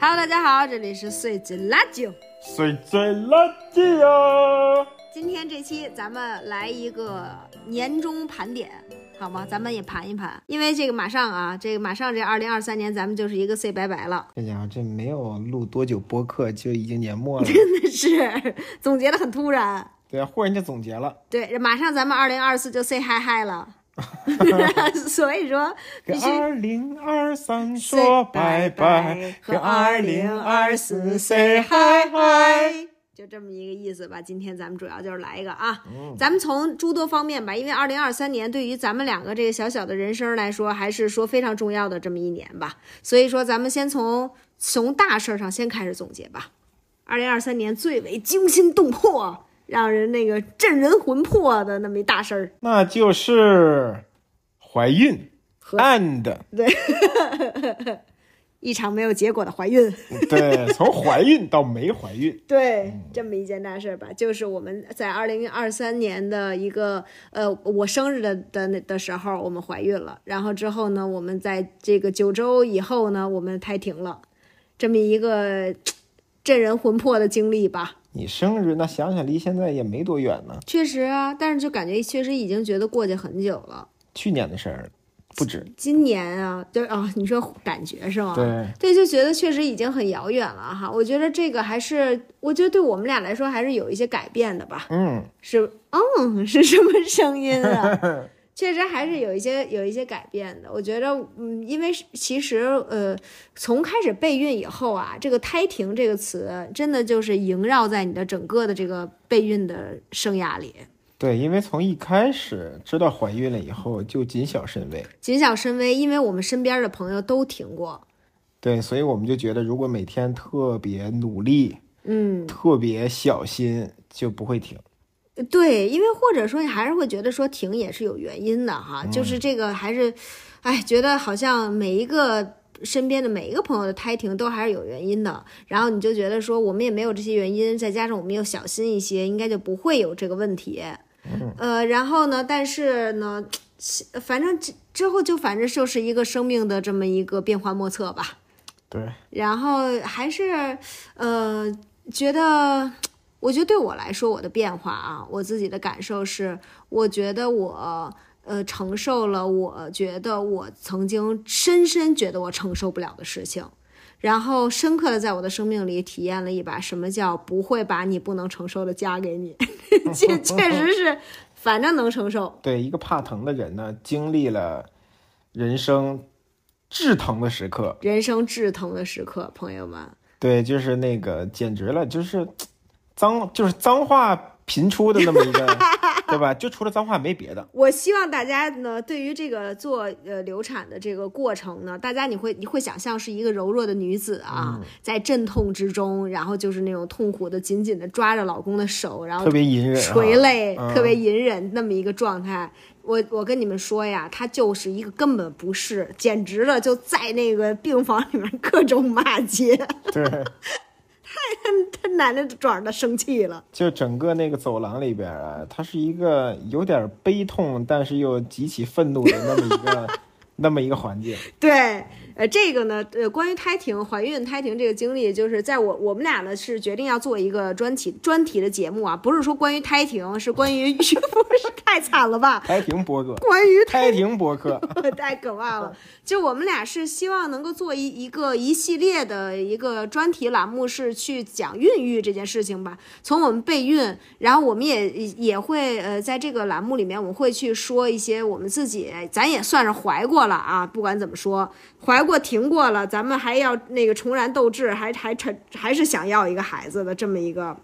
Hello，大家好，这里是碎嘴垃圾。碎嘴垃圾呀！今天这期咱们来一个年终盘点，好吗？咱们也盘一盘，因为这个马上啊，这个马上这二零二三年，咱们就是一个 say 拜拜了，这家伙这没有录多久播客就已经年末了，真的是总结的很突然。对啊，忽然就总结了。对，马上咱们二零二四就 say hi hi 了，所以说二零二三说拜拜，和跟二零二四四 say say hi hi hi hi。就这么一个意思吧。今天咱们主要就是来一个啊，嗯咱们从诸多方面吧，因为二零二三年对于咱们两个这个小小的人生来说，还是说非常重要的这么一年吧。所以说，咱们先从从大事儿上先开始总结吧。二零二三年最为惊心动魄，让人那个震人魂魄的那么一大事儿，那就是怀孕和，and 对一场没有结果的怀孕。对，从怀孕到没怀孕，对，这么一件大事儿吧，就是我们在二零二三年的一个呃，我生日的的那的时候，我们怀孕了，然后之后呢，我们在这个九周以后呢，我们胎停了，这么一个 震人魂魄的经历吧。你生日那想想离现在也没多远呢，确实啊，但是就感觉确实已经觉得过去很久了。去年的事儿不止。今年啊，就啊，你说感觉是吗？对，对，就觉得确实已经很遥远了哈。我觉得这个还是，我觉得对我们俩来说还是有一些改变的吧。嗯，是，嗯，是什么声音啊？确实还是有一些有一些改变的。我觉得，嗯，因为其实，呃，从开始备孕以后啊，这个“胎停”这个词，真的就是萦绕在你的整个的这个备孕的生涯里，对，因为从一开始知道怀孕了以后就谨小慎微，谨小慎微。因为我们身边的朋友都停过，对，所以我们就觉得如果每天特别努力，嗯，特别小心，就不会停。对，因为或者说你还是会觉得说停也是有原因的哈，就是这个还是，哎，觉得好像每一个身边的每一个朋友的胎停都还是有原因的，然后你就觉得说我们也没有这些原因，再加上我们又小心一些，应该就不会有这个问题。呃，然后呢，但是呢，反正之之后就反正就是一个生命的这么一个变幻莫测吧。对，然后还是呃，觉得，我觉得对我来说，我的变化啊，我自己的感受是，我觉得我呃承受了，我觉得我曾经深深觉得我承受不了的事情，然后深刻的在我的生命里体验了一把什么叫不会把你不能承受的加给你，确确实是，反正能承受。对，一个怕疼的人呢，经历了人生至疼的时刻，人生至疼的时刻，朋友们，对，就是那个简直了，就是脏，就是脏话频出的那么一个，对吧？就除了脏话没别的。我希望大家呢，对于这个做呃流产的这个过程呢，大家你会你会想象是一个柔弱的女子啊，在阵痛之中，然后就是那种痛苦的紧紧的抓着老公的手，然后特别隐忍啊垂泪，嗯特别隐忍那么一个状态。我我跟你们说呀，她就是一个根本不是，简直了，就在那个病房里面各种骂街，对，他男的转的生气了。就整个那个走廊里边啊，它是一个有点悲痛，但是又极其愤怒的那么一个 那么一个环境。对，呃，这个呢，呃，关于胎停、怀孕、胎停这个经历，就是在我我们俩呢是决定要做一个专题专题的节目啊，不是说关于胎停，是关于不是太惨了吧？胎停播客，关于胎停播客，太可怕了！就我们俩是希望能够做一一个一系列的一个专题栏目，是去讲孕育这件事情吧。从我们备孕，然后我们也也会呃，在这个栏目里面，我们会去说一些我们自己，咱也算是怀过了啊。不管怎么说，怀过停过了，咱们还要那个重燃斗志，还还还还是想要一个孩子的这么一个。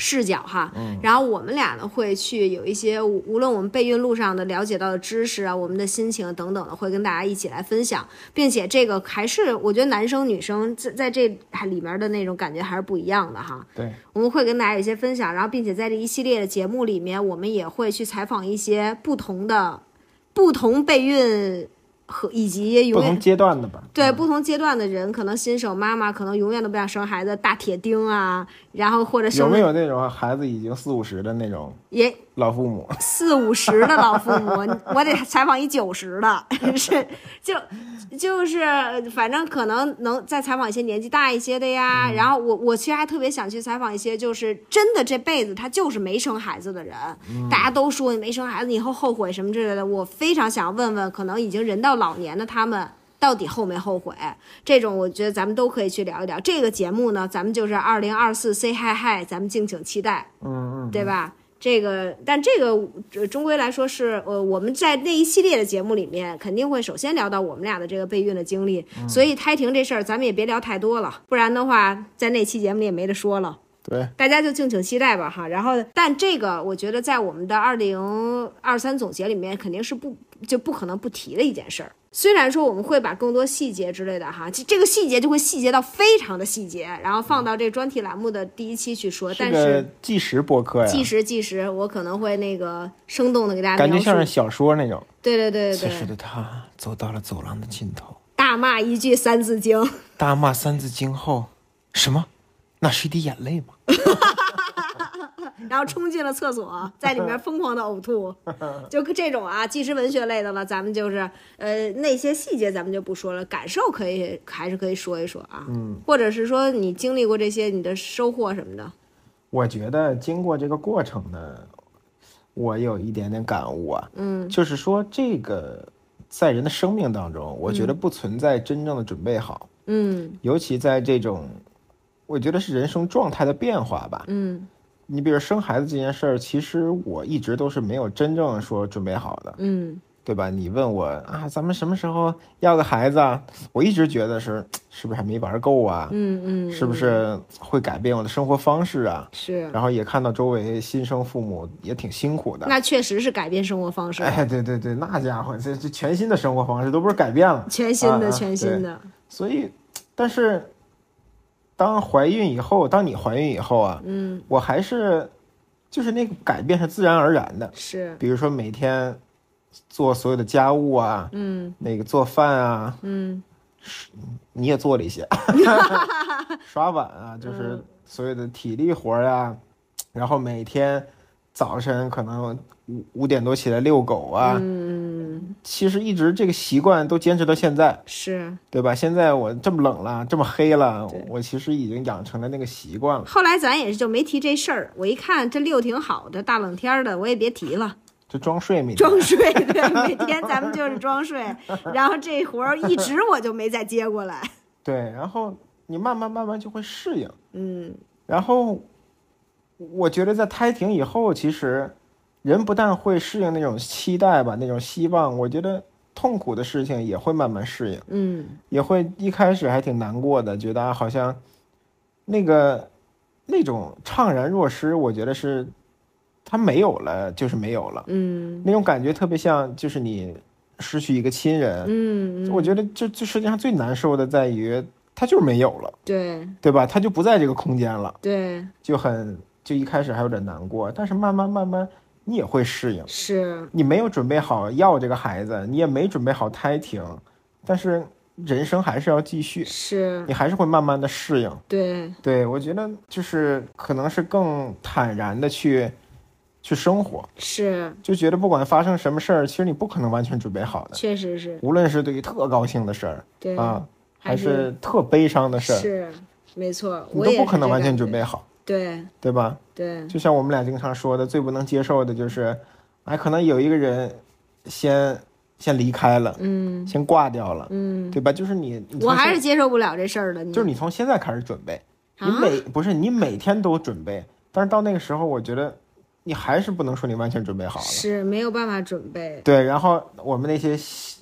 视角哈，然后我们俩呢会去有一些无无论我们备孕路上的了解到的知识啊，我们的心情等等的，会跟大家一起来分享，并且这个还是我觉得男生女生在在这里面的那种感觉还是不一样的哈。对，我们会跟大家有一些分享，然后并且在这一系列的节目里面，我们也会去采访一些不同的不同备孕和以及永远不同阶段的吧。对不同阶段的人，可能新手妈妈可能永远都不想生孩子，大铁钉啊，然后或者生有没有那种孩子已经四五十的那种也老父母，四五十的老父母，我得采访一九十的，是就就是反正可能能再采访一些年纪大一些的呀。然后我我其实还特别想去采访一些，就是真的这辈子他就是没生孩子的人。大家都说你没生孩子以后后悔什么之类的，我非常想问问，可能已经人到老年的他们。到底后没后悔？这种我觉得咱们都可以去聊一聊。这个节目呢，咱们就是二零二四 say hi hi，咱们敬请期待，嗯嗯，对吧？这个，但这个呃终归来说是，呃，我们在那一系列的节目里面，肯定会首先聊到我们俩的这个备孕的经历。所以胎停这事儿，咱们也别聊太多了，不然的话，在那期节目里也没得说了。对，大家就敬请期待吧，哈。然后，但这个我觉得在我们的二零二三总结里面，肯定是不就不可能不提的一件事儿。虽然说我们会把更多细节之类的哈，这这个细节就会细节到非常的细节，然后放到这个专题栏目的第一期去说。但是计时播客呀，计时计时，我可能会那个生动的给大家感觉。像是小说那种。对对对对此时，的他走到了走廊的尽头，大骂一句《三字经》。大骂三字经后，什么？那是一滴眼泪吗？然后冲进了厕所，在里面疯狂的呕吐，就这种啊，纪实文学类的了，咱们就是呃那些细节咱们就不说了，感受可以还是可以说一说啊，嗯，或者是说你经历过这些你的收获什么的，我觉得经过这个过程呢，我有一点点感悟啊，嗯。就是说这个在人的生命当中，我觉得不存在真正的准备好，嗯。尤其在这种，我觉得是人生状态的变化吧。嗯你比如生孩子这件事儿，其实我一直都是没有真正说准备好的，嗯对吧？你问我啊，咱们什么时候要个孩子啊？我一直觉得是是不是还没玩够啊？嗯嗯，是不是会改变我的生活方式啊？是？然后也看到周围新生父母也挺辛苦的。那确实是改变生活方式，哎，对对对，那家伙这这全新的生活方式都不是改变了，全新的啊全新的，所以，但是当怀孕以后，当你怀孕以后啊，嗯。我还是就是那个改变是自然而然的。是，比如说每天做所有的家务啊，嗯。那个做饭啊，嗯。你也做了一些，刷碗啊，就是所有的体力活儿呀、然后每天早晨可能五五点多起来遛狗啊，嗯其实一直这个习惯都坚持到现在，是。对吧？现在我这么冷了，这么黑了，我其实已经养成了那个习惯了。后来咱也是就没提这事儿，我一看这六挺好的，大冷天儿的，我也别提了。就装睡每天，装睡，对，每天咱们就是装睡，然后这活儿一直我就没再接过来。对，然后你慢慢慢慢就会适应。嗯然后我觉得在胎停以后，其实人不但会适应那种期待吧，那种希望，我觉得痛苦的事情也会慢慢适应，嗯。也会一开始还挺难过的，觉得啊好像那个那种怅然若失，我觉得是他没有了，就是没有了，嗯。那种感觉特别像就是你失去一个亲人，嗯，我觉得这这世界上最难受的在于他就是没有了，对。对吧？他就不在这个空间了。对。就很就一开始还有点难过，但是慢慢慢慢你也会适应。是，你没有准备好要这个孩子，你也没准备好胎停，但是人生还是要继续，是，你还是会慢慢的适应。对。对我觉得就是可能是更坦然的去去生活，是，就觉得不管发生什么事儿，其实你不可能完全准备好的，确实是，无论是对于特高兴的事儿对，啊，还还是是特悲伤的事儿，是，没错，你都不可能完全准备好，对。对吧？对，就像我们俩经常说的，最不能接受的就是，哎，可能有一个人先先离开了，嗯。先挂掉了，嗯，对吧？就是你，你我还是接受不了这事儿的，就是你从现在开始准备，你啊每不是你每天都准备，但是到那个时候，我觉得你还是不能说你完全准备好了。是没有办法准备，对，然后我们那些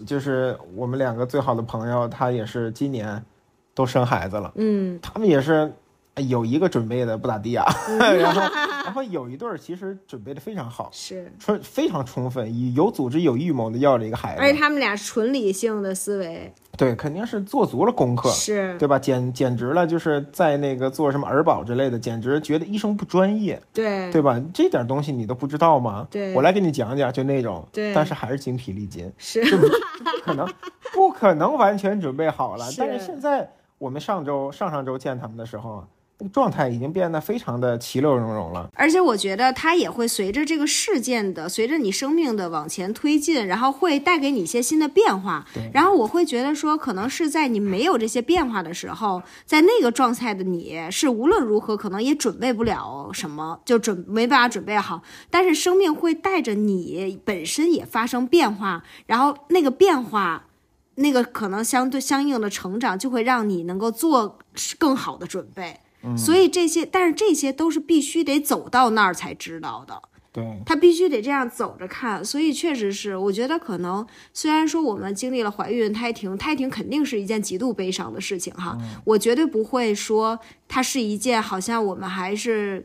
就是我们两个最好的朋友，他也是今年都生孩子了，嗯。他们也是哎有一个准备的不咋地啊，然后然后有一对儿其实准备的非常好，是。充非常充分，以有组织有预谋的要了一个孩子，而且他们俩纯理性的思维对，肯定是做足了功课，是，对吧？简简直了，就是在那个做什么儿保之类的，简直觉得医生不专业，对对吧？这点东西你都不知道吗？对我来给你讲讲，就那种，对但是还是精疲力尽，是，不可能，不可能完全准备好了。是但是现在我们上周上上周见他们的时候，状态已经变得非常的其乐融融了。而且我觉得它也会随着这个事件的，随着你生命的往前推进，然后会带给你一些新的变化。然后我会觉得说，可能是在你没有这些变化的时候，在那个状态的你是无论如何可能也准备不了什么，就准没办法准备好。但是生命会带着你本身也发生变化，然后那个变化。那个可能相对相应的成长，就会让你能够做更好的准备。所以这些，但是这些都是必须得走到那儿才知道的。对，他必须得这样走着看。所以确实是，我觉得可能虽然说我们经历了怀孕、胎停，胎停肯定是一件极度悲伤的事情哈。我绝对不会说它是一件好像我们还是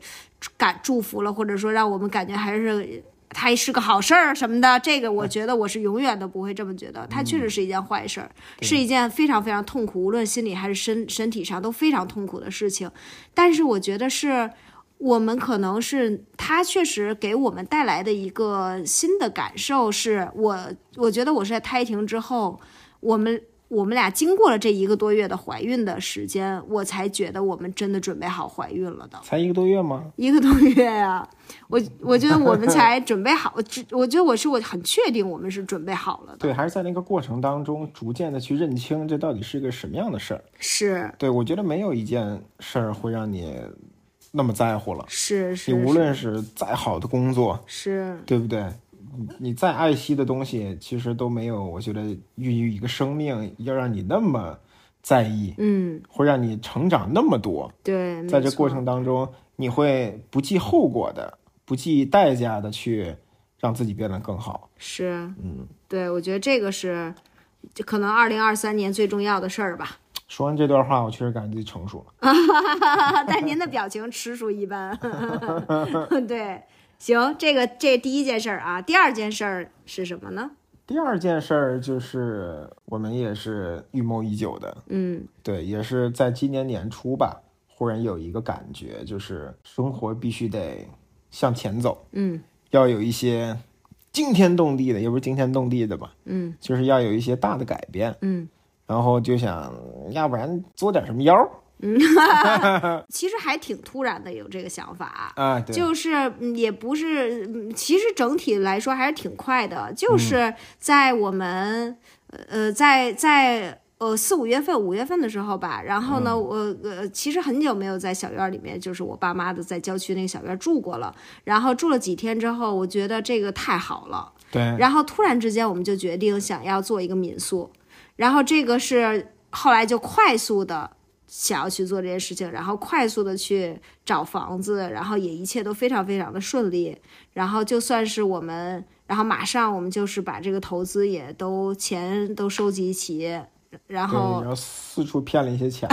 感祝福了，或者说让我们感觉还是。它是个好事儿什么的，这个我觉得我是永远都不会这么觉得。它确实是一件坏事儿，是一件非常非常痛苦，无论心理还是身身体上都非常痛苦的事情。但是我觉得是我们可能是它确实给我们带来的一个新的感受，是我我觉得我是在胎停之后，我们。我们俩经过了这一个多月的怀孕的时间，我才觉得我们真的准备好怀孕了的。才一个多月吗？一个多月呀，我 我觉得我们才准备好。我我觉得我是我很确定我们是准备好了的。对，还是在那个过程当中，逐渐的去认清这到底是个什么样的事儿。是。对，我觉得没有一件事儿会让你那么在乎了。是是。你无论是再好的工作，是对不对？你再爱惜的东西，其实都没有。我觉得孕育一个生命，要让你那么在意，嗯，会让你成长那么多。对，在这过程当中，你会不计后果的、不计代价的去让自己变得更好。是，嗯，对，我觉得这个是，可能二零二三年最重要的事儿吧。说完这段话，我确实感觉自己成熟了。但您的表情 实属一般。对。行，这个这第一件事儿啊，第二件事儿是什么呢？第二件事儿就是我们也是预谋已久的，嗯，对，也是在今年年初吧，忽然有一个感觉，就是生活必须得向前走，嗯，要有一些惊天动地的，也不是惊天动地的吧，嗯，就是要有一些大的改变，嗯，然后就想要不然作点什么妖。嗯，其实还挺突然的，有这个想法。啊，就是也不是，其实整体来说还是挺快的，就是在我们呃在在呃四五月份五月份的时候吧，然后呢，我呃其实很久没有在小院里面，就是我爸妈的在郊区那个小院住过了，然后住了几天之后，我觉得这个太好了，对，然后突然之间我们就决定想要做一个民宿，然后这个是后来就快速的。想要去做这些事情，然后快速的去找房子，然后也一切都非常非常的顺利。然后就算是我们，然后马上我们就是把这个投资也都钱都收集齐。然后，然后四处骗了一些钱，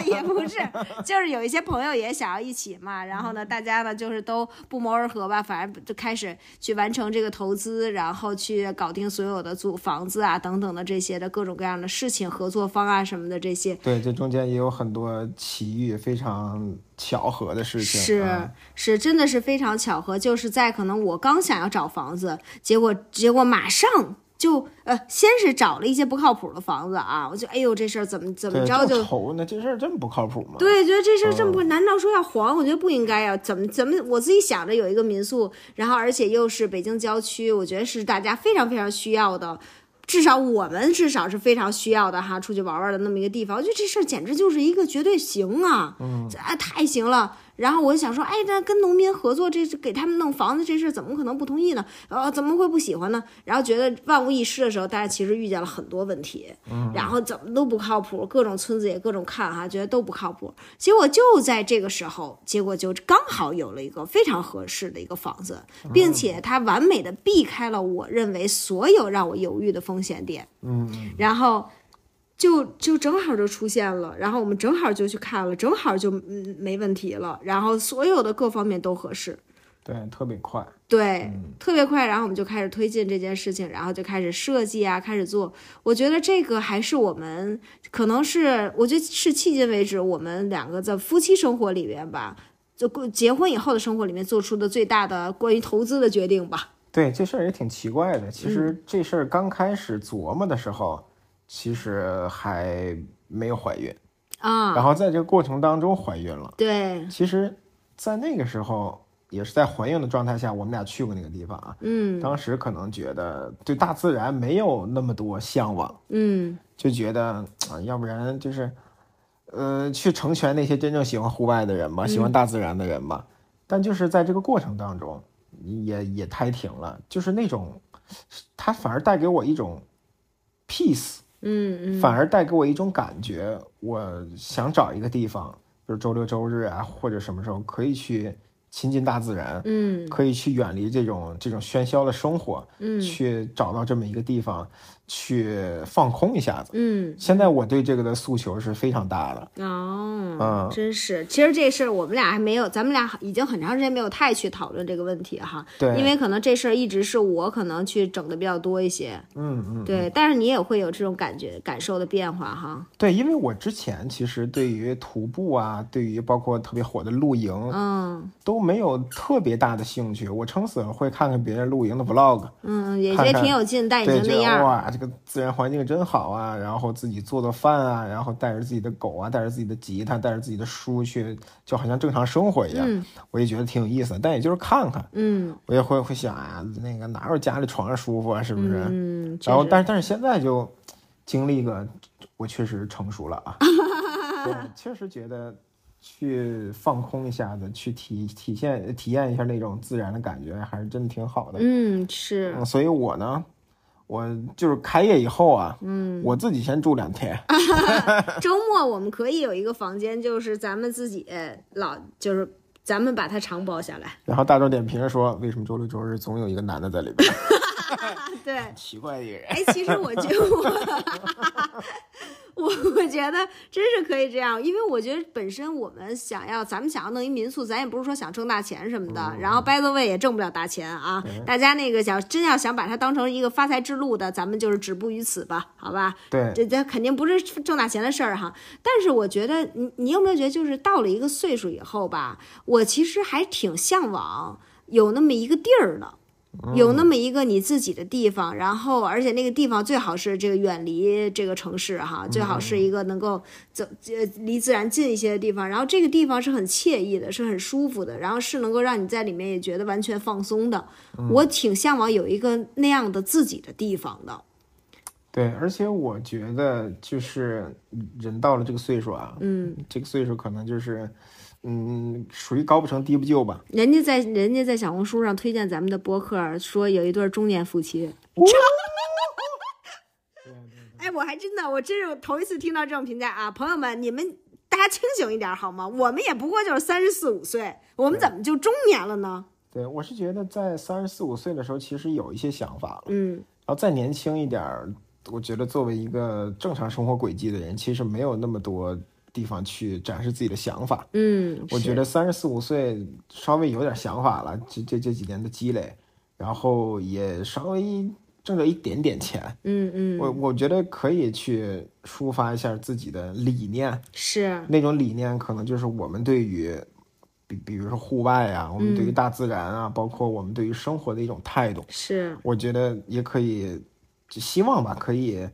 也不是，就是有一些朋友也想要一起嘛。然后呢，大家呢就是都不谋而合吧，反正就开始去完成这个投资，然后去搞定所有的租房子啊等等的这些的各种各样的事情、合作方啊什么的这些。对，这中间也有很多奇遇，非常巧合的事情。是是，真的是非常巧合，就是在可能我刚想要找房子，结果结果马上。就呃，先是找了一些不靠谱的房子啊，我就哎呦，这事儿怎么怎么着就愁呢？这事儿这么不靠谱吗？对，觉得这事儿这么不，难道说要黄？我觉得不应该呀。怎么怎么，我自己想着有一个民宿，然后而且又是北京郊区，我觉得是大家非常非常需要的，至少我们至少是非常需要的哈，出去玩玩的那么一个地方。我觉得这事儿简直就是一个绝对行啊，嗯，啊太行了。然后我就想说，哎，那跟农民合作，这是给他们弄房子这事，怎么可能不同意呢？呃，怎么会不喜欢呢？然后觉得万无一失的时候，大家其实遇见了很多问题，然后怎么都不靠谱，各种村子也各种看哈，觉得都不靠谱。结果就在这个时候，结果就刚好有了一个非常合适的一个房子，并且它完美的避开了我认为所有让我犹豫的风险点。嗯，然后。就就正好就出现了，然后我们正好就去看了，正好就嗯没问题了，然后所有的各方面都合适，对，特别快，对，特别快，然后我们就开始推进这件事情，然后就开始设计啊，开始做。我觉得这个还是我们可能是，我觉得是迄今为止我们两个在夫妻生活里边吧，就结婚以后的生活里面做出的最大的关于投资的决定吧。对，这事儿也挺奇怪的。其实这事儿刚开始琢磨的时候。其实还没有怀孕啊，然后在这个过程当中怀孕了。对，其实，在那个时候也是在怀孕的状态下，我们俩去过那个地方啊。嗯。当时可能觉得对大自然没有那么多向往，嗯。就觉得啊，要不然就是，呃，去成全那些真正喜欢户外的人吧，喜欢大自然的人吧。但就是在这个过程当中，也也胎停了，就是那种，它反而带给我一种 peace，嗯嗯。反而带给我一种感觉，我想找一个地方，比如周六周日啊，或者什么时候可以去亲近大自然，嗯。可以去远离这种这种喧嚣的生活，嗯。去找到这么一个地方，去放空一下子。嗯，现在我对这个的诉求是非常大的。哦，嗯。真是，其实这事儿我们俩还没有，咱们俩已经很长时间没有太去讨论这个问题哈，对，因为可能这事儿一直是我可能去整的比较多一些，嗯嗯，对，但是你也会有这种感觉感受的变化哈，对，因为我之前其实对于徒步啊，对于包括特别火的露营嗯。都没有特别大的兴趣。我撑死了会看看别人露营的 vlog，嗯，也也看看挺有劲，但也就那样，哇，这个自然环境真好啊，然后自己做做饭啊，然后带着自己的狗啊，带着自己的吉他，带着自己的书去，就好像正常生活一样。嗯我也觉得挺有意思的，但也就是看看，嗯我也会会想啊，那个哪有家里床上舒服啊，是不是？嗯，然后，但是但是现在就经历个，我确实成熟了啊，对，确实觉得去放空一下子，去体体现体验一下那种自然的感觉，还是真的挺好的。嗯是，嗯，所以我呢，我就是开业以后啊，嗯，我自己先住两天，周末我们可以有一个房间，就是咱们自己老就是咱们把它长包下来，然后大众点评说，为什么周六周日总有一个男的在里边？对。奇怪的一个人。哎，其实我觉得我，我我觉得真是可以这样，因为我觉得本身我们想要，咱们想要弄一民宿，咱也不是说想挣大钱什么的。然后 by the way 也挣不了大钱啊，大家那个想真要想把它当成一个发财之路的，咱们就是止步于此吧，好吧？对，这这肯定不是挣大钱的事儿哈。但是我觉得你你有没有觉得，就是到了一个岁数以后吧，我其实还挺向往有那么一个地儿的。有那么一个你自己的地方，然后而且那个地方最好是这个远离这个城市哈，最好是一个能够走呃离自然近一些的地方，然后这个地方是很惬意的，是很舒服的，然后是能够让你在里面也觉得完全放松的。我挺向往有一个那样的自己的地方的。对，而且我觉得就是人到了这个岁数啊，嗯，这个岁数可能就是，嗯，属于高不成低不就吧。人家在人家在小红书上推荐咱们的播客，说有一对中年夫妻。哎，我还真的，我真是头一次听到这种评价啊！朋友们，你们大家清醒一点好吗？我们也不过就是三十四五岁，我们怎么就中年了呢？对，我是觉得在三十四五岁的时候，其实有一些想法了，嗯然后再年轻一点儿，我觉得作为一个正常生活轨迹的人，其实没有那么多地方去展示自己的想法。嗯，我觉得三十四五岁稍微有点想法了，这这这几年的积累，然后也稍微挣着一点点钱，嗯嗯。我我觉得可以去抒发一下自己的理念，是。那种理念可能就是我们对于，比比如说户外啊，我们对于大自然啊，包括我们对于生活的一种态度，是，我觉得也可以，就希望吧，可以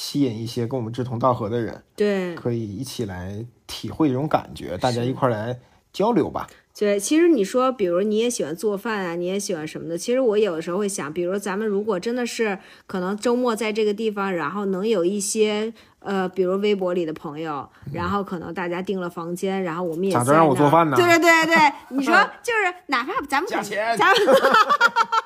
吸引一些跟我们志同道合的人，对可以一起来体会这种感觉，大家一块儿来交流吧。对。其实你说，比如你也喜欢做饭啊，你也喜欢什么的。其实我有的时候会想，比如咱们如果真的是可能周末在这个地方，然后能有一些。呃，比如微博里的朋友，然后可能大家订了房间，然后我们也咋着让我做饭呢 对对对对，你说就是哪怕咱们肯加钱咱们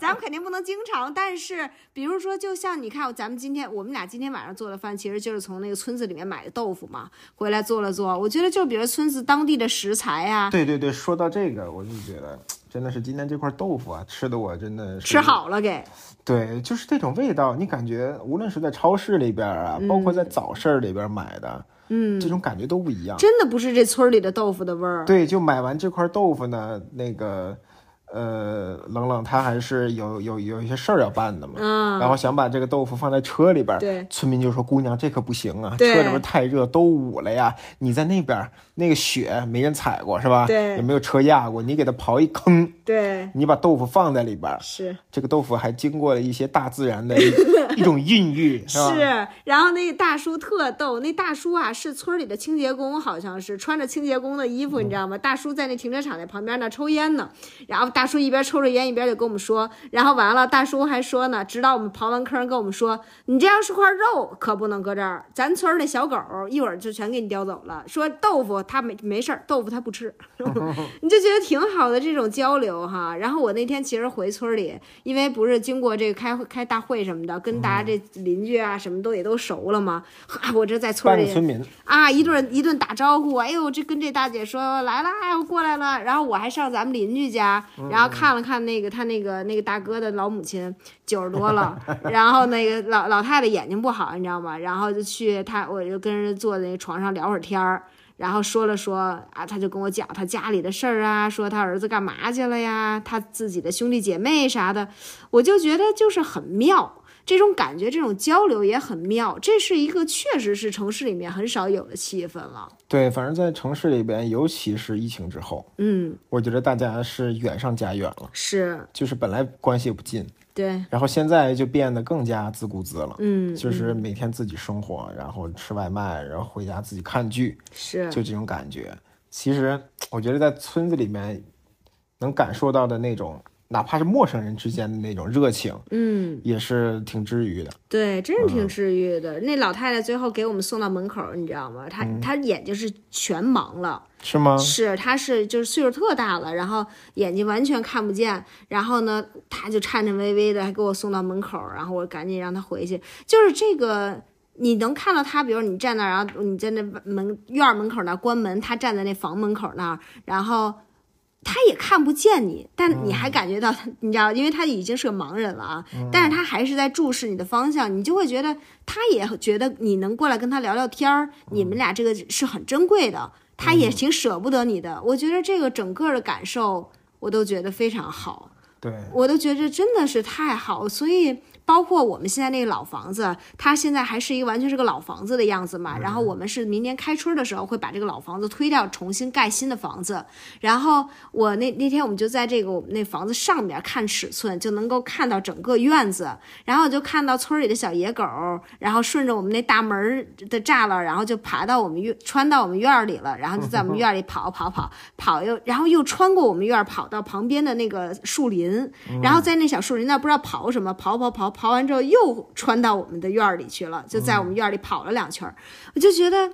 咱们肯定不能经常，但是比如说，就像你看，咱们今天我们俩今天晚上做的饭，其实就是从那个村子里面买的豆腐嘛，回来做了做。我觉得就比如村子当地的食材啊，对对对，说到这个，我就觉得真的是今天这块豆腐啊，吃的我真的是吃。好了给，对，就是这种味道，你感觉无论是在超市里边啊，包括在早市里边买的，嗯，这种感觉都不一样。真的不是这村里的豆腐的味儿。对，就买完这块豆腐呢，那个，呃，冷冷他还是有有有一些事儿要办的嘛，嗯，然后想把这个豆腐放在车里边儿，对。村民就说：“姑娘，这可不行啊，车里边太热，都捂了呀。你在那边儿那个雪没人踩过是吧？对也没有车压过，你给它刨一坑，对，你把豆腐放在里边儿，是这个豆腐还经过了一些大自然的一 一种孕育，是吧？是，然后那大叔特逗，那大叔啊是村里的清洁工，好像是穿着清洁工的衣服，你知道吗？大叔在那停车场那旁边那抽烟呢，然后大叔一边抽着烟一边就跟我们说，然后完了，大叔还说呢，直到我们刨完坑跟我们说，你这要是块肉可不能搁这儿，咱村儿那小狗一会儿就全给你叼走了。说豆腐它没没事儿，豆腐他不吃，你就觉得挺好的这种交流哈。然后我那天其实回村里，因为不是经过这个开会开大会什么的，跟大家这邻居啊什么都也都熟了嘛。哈，我这在村里村民，啊，一顿一顿打招呼，哎呦，这跟这大姐说来了，哎，我过来了。然后我还上咱们邻居家，然后看了看那个他那个那个大哥的老母亲九十多了，然后那个老老太太眼睛不好，你知道吗？然后就去他，我就跟人坐在那床上聊会儿天儿。然后说了说啊，他就跟我讲他家里的事儿啊，说他儿子干嘛去了呀，他自己的兄弟姐妹啥的，我就觉得就是很妙。这种感觉，这种交流也很妙，这是一个确实是城市里面很少有的气氛了。对，反正在城市里边，尤其是疫情之后，嗯，我觉得大家是远上加远了，是就是本来关系也不近，对，然后现在就变得更加自顾自了。嗯，就是每天自己生活，然后吃外卖，然后回家自己看剧，是就这种感觉。其实我觉得在村子里面能感受到的那种，哪怕是陌生人之间的那种热情，嗯，也是挺治愈的。对，真是挺治愈的。那老太太最后给我们送到门口，你知道吗？她她眼睛是全盲了。是吗？是，他是就是岁数特大了，然后眼睛完全看不见，然后呢，他就颤颤巍巍的还给我送到门口，然后我赶紧让他回去。就是这个，你能看到他，比如你站那儿，然后你在那门院儿门口那儿关门，他站在那房门口那儿，然后他也看不见你，但你还感觉到他，你知道，因为他已经是个盲人了啊，但是他还是在注视你的方向，你就会觉得他也觉得你能过来跟他聊聊天儿，你们俩这个是很珍贵的。他也挺舍不得你的，我觉得这个整个的感受，我都觉得非常好，对，我都觉得真的是太好，所以。包括我们现在那个老房子，它现在还是一个完全是个老房子的样子嘛。然后我们是明年开春的时候会把这个老房子推掉，重新盖新的房子。然后我那那天我们就在这个我们那房子上面看尺寸，就能够看到整个院子。然后就看到村里的小野狗，然后顺着我们那大门的栅栏，然后就爬到我们院，穿到我们院里了。然后就在我们院里跑跑跑跑，又然后又穿过我们院，跑到旁边的那个树林，然后在那小树林那不知道跑什么，跑跑跑。刨完之后又穿到我们的院儿里去了，就在我们院儿里跑了两圈儿，我就觉得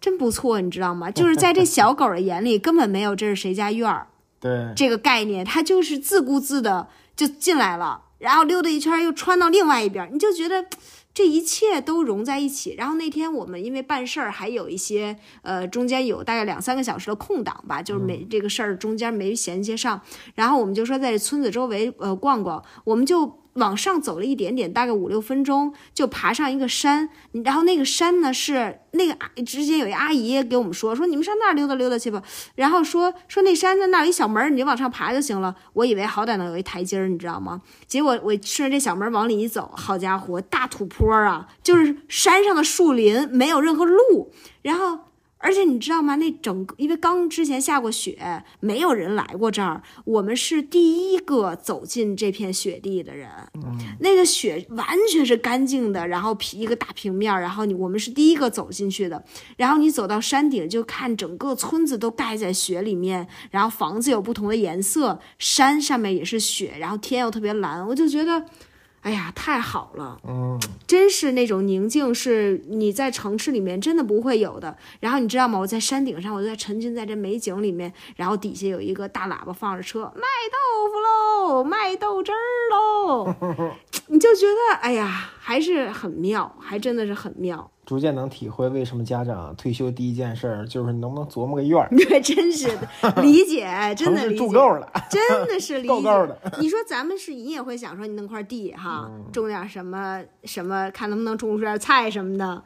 真不错，你知道吗？就是在这小狗的眼里，根本没有这是谁家院儿 对，这个概念，它就是自顾自的就进来了，然后溜达一圈又穿到另外一边，你就觉得。这一切都融在一起。然后那天我们因为办事儿，还有一些呃，中间有大概两三个小时的空档吧，就是没这个事儿中间没衔接上。然后我们就说在这村子周围呃逛逛，我们就往上走了一点点，大概五六分钟就爬上一个山。然后那个山呢是那个之前有一阿姨给我们说说你们上那儿溜达溜达去吧。然后说说那山在那儿有一小门，你就往上爬就行了。我以为好歹能有一台阶儿，你知道吗？结果我顺着这小门往里一走，好家伙，大土坡啊，就是山上的树林，没有任何路。然后，而且你知道吗？那整个因为刚之前下过雪，没有人来过这儿，我们是第一个走进这片雪地的人。那个雪完全是干净的，然后一个大平面，然后你我们是第一个走进去的。然后你走到山顶，就看整个村子都盖在雪里面，然后房子有不同的颜色，山上面也是雪，然后天又特别蓝，我就觉得。哎呀，太好了！嗯，真是那种宁静，是你在城市里面真的不会有的。然后你知道吗？我在山顶上，我就在沉浸在这美景里面，然后底下有一个大喇叭放着车，卖豆腐喽，卖豆汁儿喽，你就觉得哎呀，还是很妙，还真的是很妙。逐渐能体会为什么家长退休第一件事儿就是能不能琢磨个院儿。对，真是的，理解，真的理解，住够了，真的是 理解。够够的。你说咱们是，你也会想说，你弄块地哈，种点什么什么，看能不能种出点菜什么的。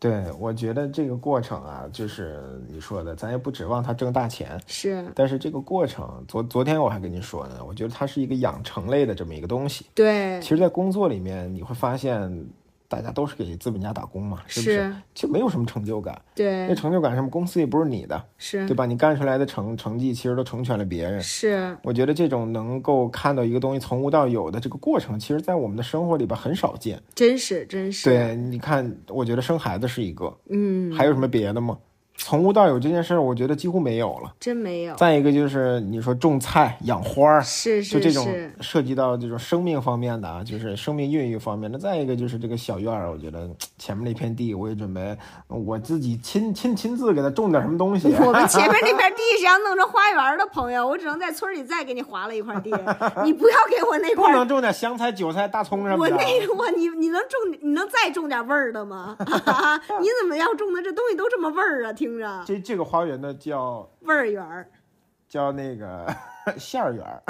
对，我觉得这个过程啊，就是你说的，咱也不指望他挣大钱，是但是这个过程，昨昨天我还跟你说呢，我觉得它是一个养成类的这么一个东西。对其实，在工作里面，你会发现，大家都是给资本家打工嘛，是不是？是就没有什么成就感，对那成就感什么？公司也不是你的，是对吧？你干出来的成成绩，其实都成全了别人。是我觉得这种能够看到一个东西从无到有的这个过程，其实在我们的生活里边很少见。真是真是对，你看，我觉得生孩子是一个，嗯，还有什么别的吗？从无到有这件事儿，我觉得几乎没有了。真没有再一个就是你说种菜、养花儿，是就是这种是涉及到这种生命方面的啊，就是生命孕育方面的。再一个就是这个小院儿，我觉得前面那片地，我也准备我自己亲亲亲自给它种点什么东西。我们 前面那片地是要弄成花园的朋友，我只能在村里再给你划了一块地，你不要给我那块不。能种点香菜、韭菜、大葱什么我的。那我你你能种你能再种点味儿的吗？你怎么要种的这东西都这么味儿啊？听着这这个花园呢叫味儿园儿，叫那个 馅儿园儿，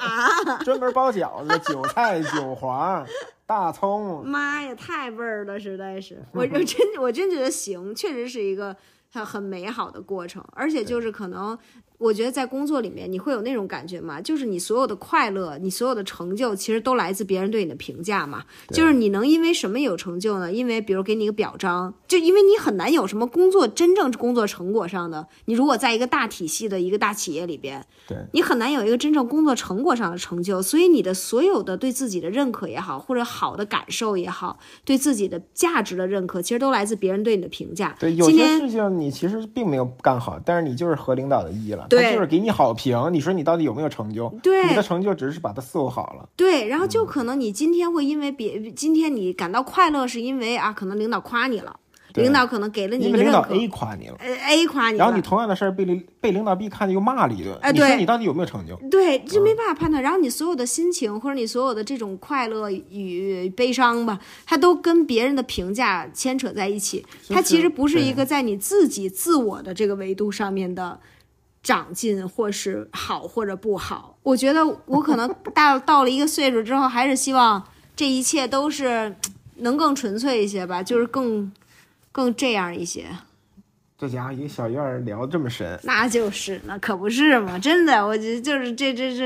专门包饺子，韭菜、韭黄、大葱。妈呀，太味儿了，实在是，我我真我真觉得行，确实是一个很很美好的过程，而且就是可能。我觉得在工作里面，你会有那种感觉吗？就是你所有的快乐，你所有的成就，其实都来自别人对你的评价嘛。就是你能因为什么有成就呢？因为比如给你一个表彰，就因为你很难有什么工作真正工作成果上的。你如果在一个大体系的一个大企业里边，对，你很难有一个真正工作成果上的成就，所以你的所有的对自己的认可也好，或者好的感受也好，对自己的价值的认可，其实都来自别人对你的评价。对，有些事情你其实并没有干好，但是你就是合领导的意了，对他就是给你好评。你说你到底有没有成就？对你的成就只是把它伺候好了。对，然后就可能你今天会因为别，今天你感到快乐，是因为啊，可能领导夸你了，领导可能给了你一因为领导个认可 A 夸你了，呃，A 夸你了，然后你同样的事儿被领被领导 B 看见又骂了一顿，哎你说对你到底有没有成就？对，这没办法判断。然后你所有的心情或者你所有的这种快乐与悲伤吧，它都跟别人的评价牵扯在一起。它其实不是一个在你自己自我的这个维度上面的长进，或是好或者不好。我觉得我可能到到了一个岁数之后，还是希望这一切都是能更纯粹一些吧，就是更更这样一些。这家伙一个小院儿聊这么深，那就是，那可不是嘛！真的，我觉得就是这这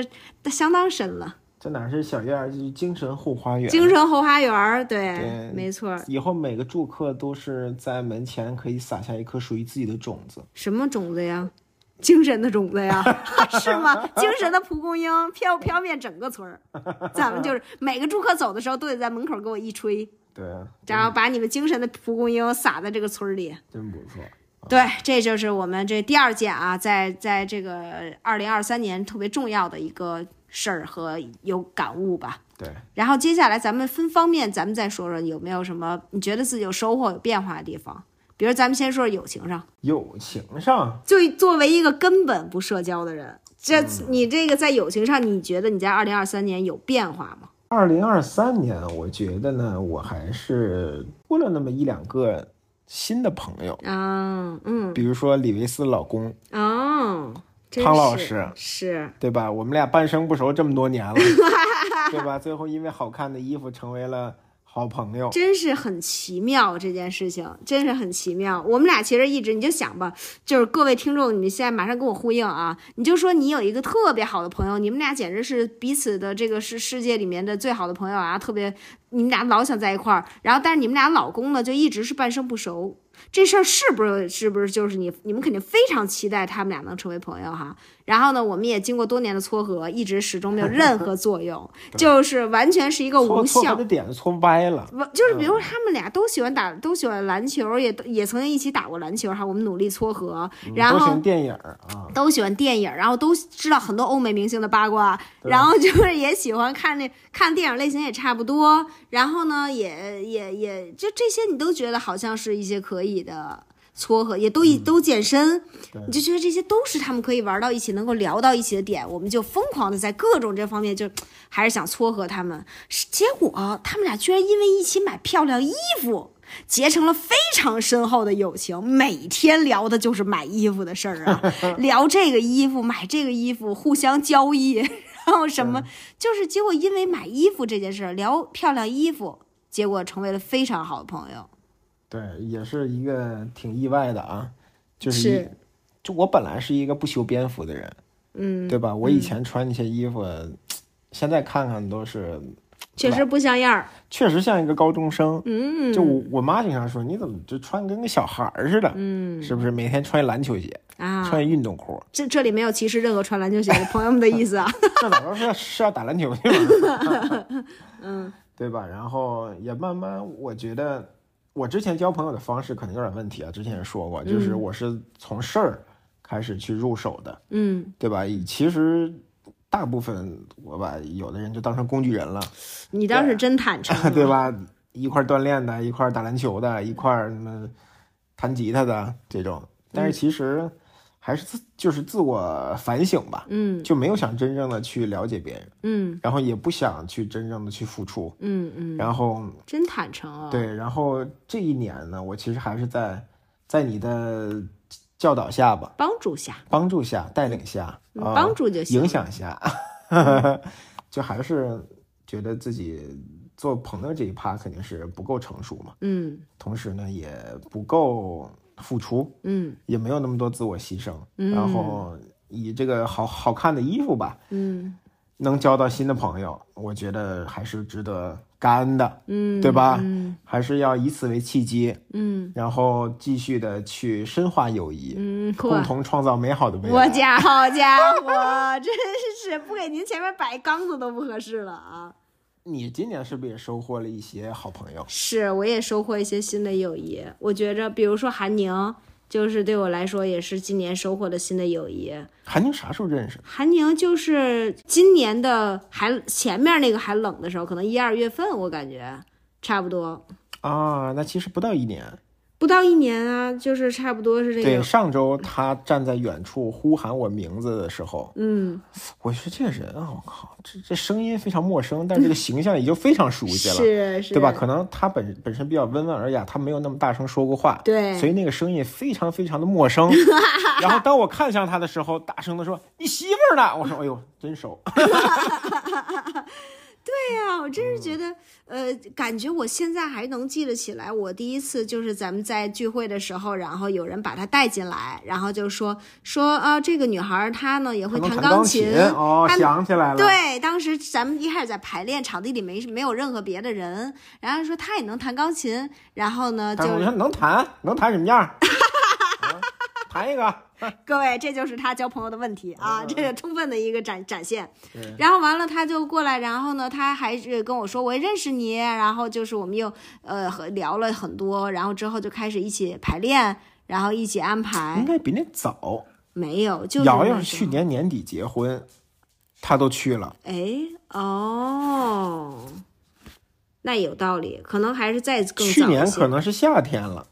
这相当深了。这哪是小院儿，就是精神后花园。精神后花园儿，对，对没错儿。以后每个住客都是在门前可以撒下一颗属于自己的种子。什么种子呀？精神的种子呀，是吗？精神的蒲公英飘飘遍整个村儿。咱们就是每个住客走的时候都得在门口给我一吹，对啊，然后把你们精神的蒲公英撒在这个村儿里。真不错。对，这就是我们这第二件啊，在在这个二零二三年特别重要的一个事儿和有感悟吧。对，然后接下来咱们分方面，咱们再说说有没有什么你觉得自己有收获、有变化的地方。比如咱们先说说友情上，友情上，就作为一个根本不社交的人，这你这个在友情上，你觉得你在二零二三年有变化吗？二零二三年，我觉得呢，我还是多了那么一两个新的朋友，啊，嗯，比如说李维斯老公，哦，真汤老是师是，对吧？我们俩半生不熟这么多年了，对吧？最后因为好看的衣服成为了好朋友。真是很奇妙这件事情，真是很奇妙。我们俩其实一直，你就想吧，就是各位听众，你现在马上跟我呼应啊！你就说你有一个特别好的朋友，你们俩简直是彼此的这个是世界里面的最好的朋友啊，特别你们俩老想在一块儿，然后但是你们俩老公呢就一直是半生不熟。这事儿是不是是不是就是你你们肯定非常期待他们俩能成为朋友哈？然后呢，我们也经过多年的撮合，一直始终没有 任何作用，就是完全是一个无效。的点子搓歪了，不就是比如说他们俩都喜欢打，都喜欢篮球，也也曾经一起打过篮球哈。我们努力撮合，然后都喜欢电影啊，都喜欢电影，然后都知道很多欧美明星的八卦，然后就是也喜欢看那看电影类型也差不多，然后呢也也也就这些你都觉得好像是一些可以的。撮合也都一都健身，你就觉得这些都是他们可以玩到一起、能够聊到一起的点，我们就疯狂的在各种这方面就还是想撮合他们。结果他们俩居然因为一起买漂亮衣服，结成了非常深厚的友情，每天聊的就是买衣服的事儿啊，聊这个衣服，买这个衣服，互相交易，然后什么，就是结果因为买衣服这件事，聊漂亮衣服，结果成为了非常好的朋友。对，也是一个挺意外的啊，就是是就我本来是一个不修边幅的人，嗯，对吧？我以前穿那些衣服，现在看看都是确实不像样儿。确实像一个高中生。嗯，就我我妈经常说，你怎么就穿跟个小孩儿似的？嗯是不是每天穿篮球鞋，啊，穿运动裤？这这里没有歧视任何穿篮球鞋的朋友们的意思啊。这早说是要是要打篮球去吗？嗯对吧？然后也慢慢，我觉得我之前交朋友的方式可能有点问题啊。之前也说过，就是我是从事儿开始去入手的，嗯，对吧？其实大部分我把有的人就当成工具人了，你倒是真坦诚、啊，对？吧？一块儿锻炼的，一块儿打篮球的，一块儿什么弹吉他的这种，但是其实还是自就是自我反省吧，嗯。就没有想真正的去了解别人，嗯。然后也不想去真正的去付出，嗯嗯，然后真坦诚啊。，对，然后这一年呢，我其实还是在在你的教导下吧，帮助下，帮助下、带领下，帮助就行。影响下，就还是觉得自己做朋友这一趴肯定是不够成熟嘛，嗯。同时呢也不够付出，嗯。也没有那么多自我牺牲，嗯。然后以这个好好看的衣服吧，嗯。能交到新的朋友，我觉得还是值得感恩的，嗯，对吧？嗯。还是要以此为契机，嗯。然后继续的去深化友谊，嗯，共同创造美好的未来。我来。家好家伙，真是不给您前面摆缸子都不合适了啊！你今年是不是也收获了一些好朋友？是，我也收获一些新的友谊。我觉着，比如说韩宁，就是对我来说也是今年收获的新的友谊。韩宁啥时候认识？韩宁就是今年的还前面那个还冷的时候，可能一二月份，我感觉差不多啊，那其实不到一年。不到一年啊，就是差不多是这个对，上周他站在远处呼喊我名字的时候，嗯，我说这人啊，我靠，这这声音非常陌生，但这个形象已经非常熟悉了，是是，对吧？可能他本本身比较温文尔雅，他没有那么大声说过话，对所以那个声音非常非常的陌生。然后当我看向他的时候，大声的说：“你媳妇儿呢？”我说：“哎呦，真熟。对呀、我真是觉得，呃，感觉我现在还能记得起来，我第一次就是咱们在聚会的时候，然后有人把她带进来，然后就说说啊，这个女孩儿她呢也会弹钢琴哦，她想起来了，对，当时咱们一开始在排练，场地里没没有任何别的人，然后说她也能弹钢琴，然后呢就能弹，能弹什么样弹一个。各位，这就是他交朋友的问题啊，嗯这个充分的一个展展现。然后完了，他就过来，然后呢，他还是跟我说我也认识你，然后就是我们又呃和聊了很多，然后之后就开始一起排练，然后一起安排应。该比那早。没有，就是瑶瑶是那时候去年年底结婚，他都去了。哎哦，那有道理，可能还是再更去年可能是夏天了，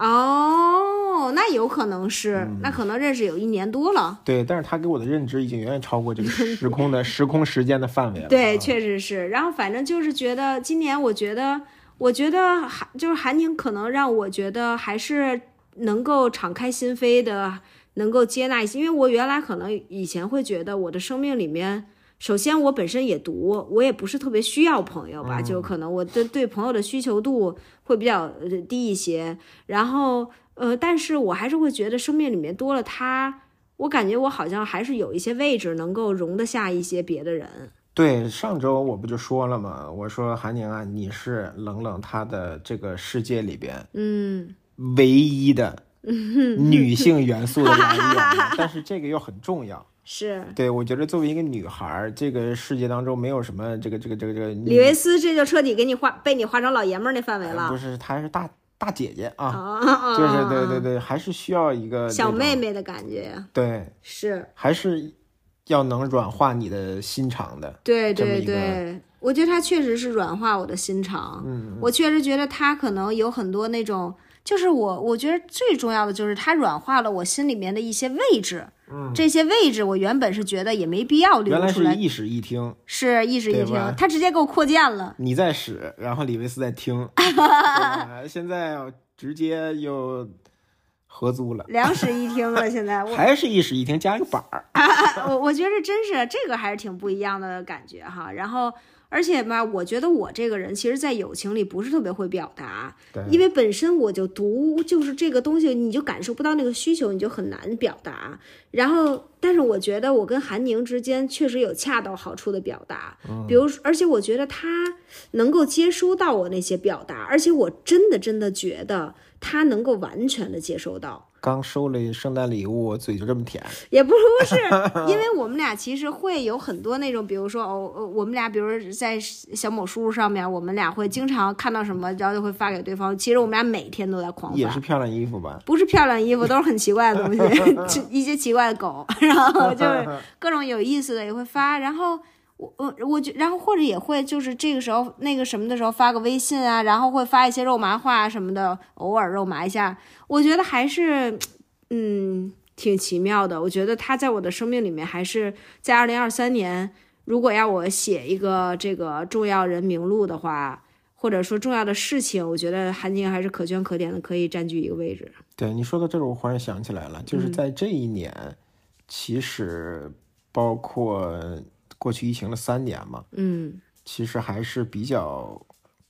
哦，那有可能是，嗯那可能认识有一年多了。对，但是他给我的认知已经远远超过这个 时空的时空时间的范围了。对，啊确实是。然后反正就是觉得今年，我觉得，我觉得韩就是韩宁，可能让我觉得还是能够敞开心扉的，能够接纳一些。因为我原来可能以前会觉得我的生命里面。首先，我本身也独，我也不是特别需要朋友吧，就可能我对对朋友的需求度会比较呃低一些。然后，呃，但是我还是会觉得生命里面多了他，我感觉我好像还是有一些位置能够容得下一些别的人。对，上周我不就说了吗？我说韩宁啊，你是冷冷他的这个世界里边嗯，唯一的 女性元素的男友，但是这个又很重要。是对，我觉得作为一个女孩儿，这个世界当中没有什么这个这个这个这个李维斯，这就彻底给你划被你划成老爷们儿那范围呃了不是，她是大大姐姐啊，啊！就是对对对，还是需要一个小妹妹的感觉对，是，还是要能软化你的心肠的。对对对，我觉得他确实是软化我的心肠。嗯，我确实觉得他可能有很多那种，就是我我觉得最重要的就是他软化了我心里面的一些位置。嗯，这些位置我原本是觉得也没必要原来留出来，是一室一厅，是一室一厅，他直接给我扩建了。你在使，然后李维斯在听，现在直接又合租了，两室一厅了。现在 我还是一室一厅加一个板儿。我我觉得真是这个还是挺不一样的感觉哈。然后而且吧，我觉得我这个人其实，在友情里不是特别会表达，对，因为本身我就读就是这个东西，你就感受不到那个需求，你就很难表达。然后，但是我觉得我跟韩宁之间确实有恰到好处的表达，比如，而且我觉得他能够接收到我那些表达，而且我真的真的觉得他能够完全的接收到。刚收了圣诞礼物，嘴就这么甜。也不是，因为我们俩其实会有很多那种，比如说哦，呃我们俩比如在小某书上面，我们俩会经常看到什么，然后就会发给对方。其实我们俩每天都在狂发也是。漂亮衣服吧？不是漂亮衣服，都是很奇怪的东西，一些奇怪的狗，然后就是 各种有意思的也会发，然后我我我觉，然后或者也会就是这个时候那个什么的时候发个微信啊，然后会发一些肉麻话什么的，偶尔肉麻一下，我觉得还是嗯挺奇妙的。我觉得他在我的生命里面还是在二零二三年，如果要我写一个这个重要人名录的话。或者说重要的事情，我觉得韩宁还是可圈可点的，可以占据一个位置。对你说到这个，我忽然想起来了，就是嗯在这一年，其实包括过去疫情了三年嘛，嗯其实还是比较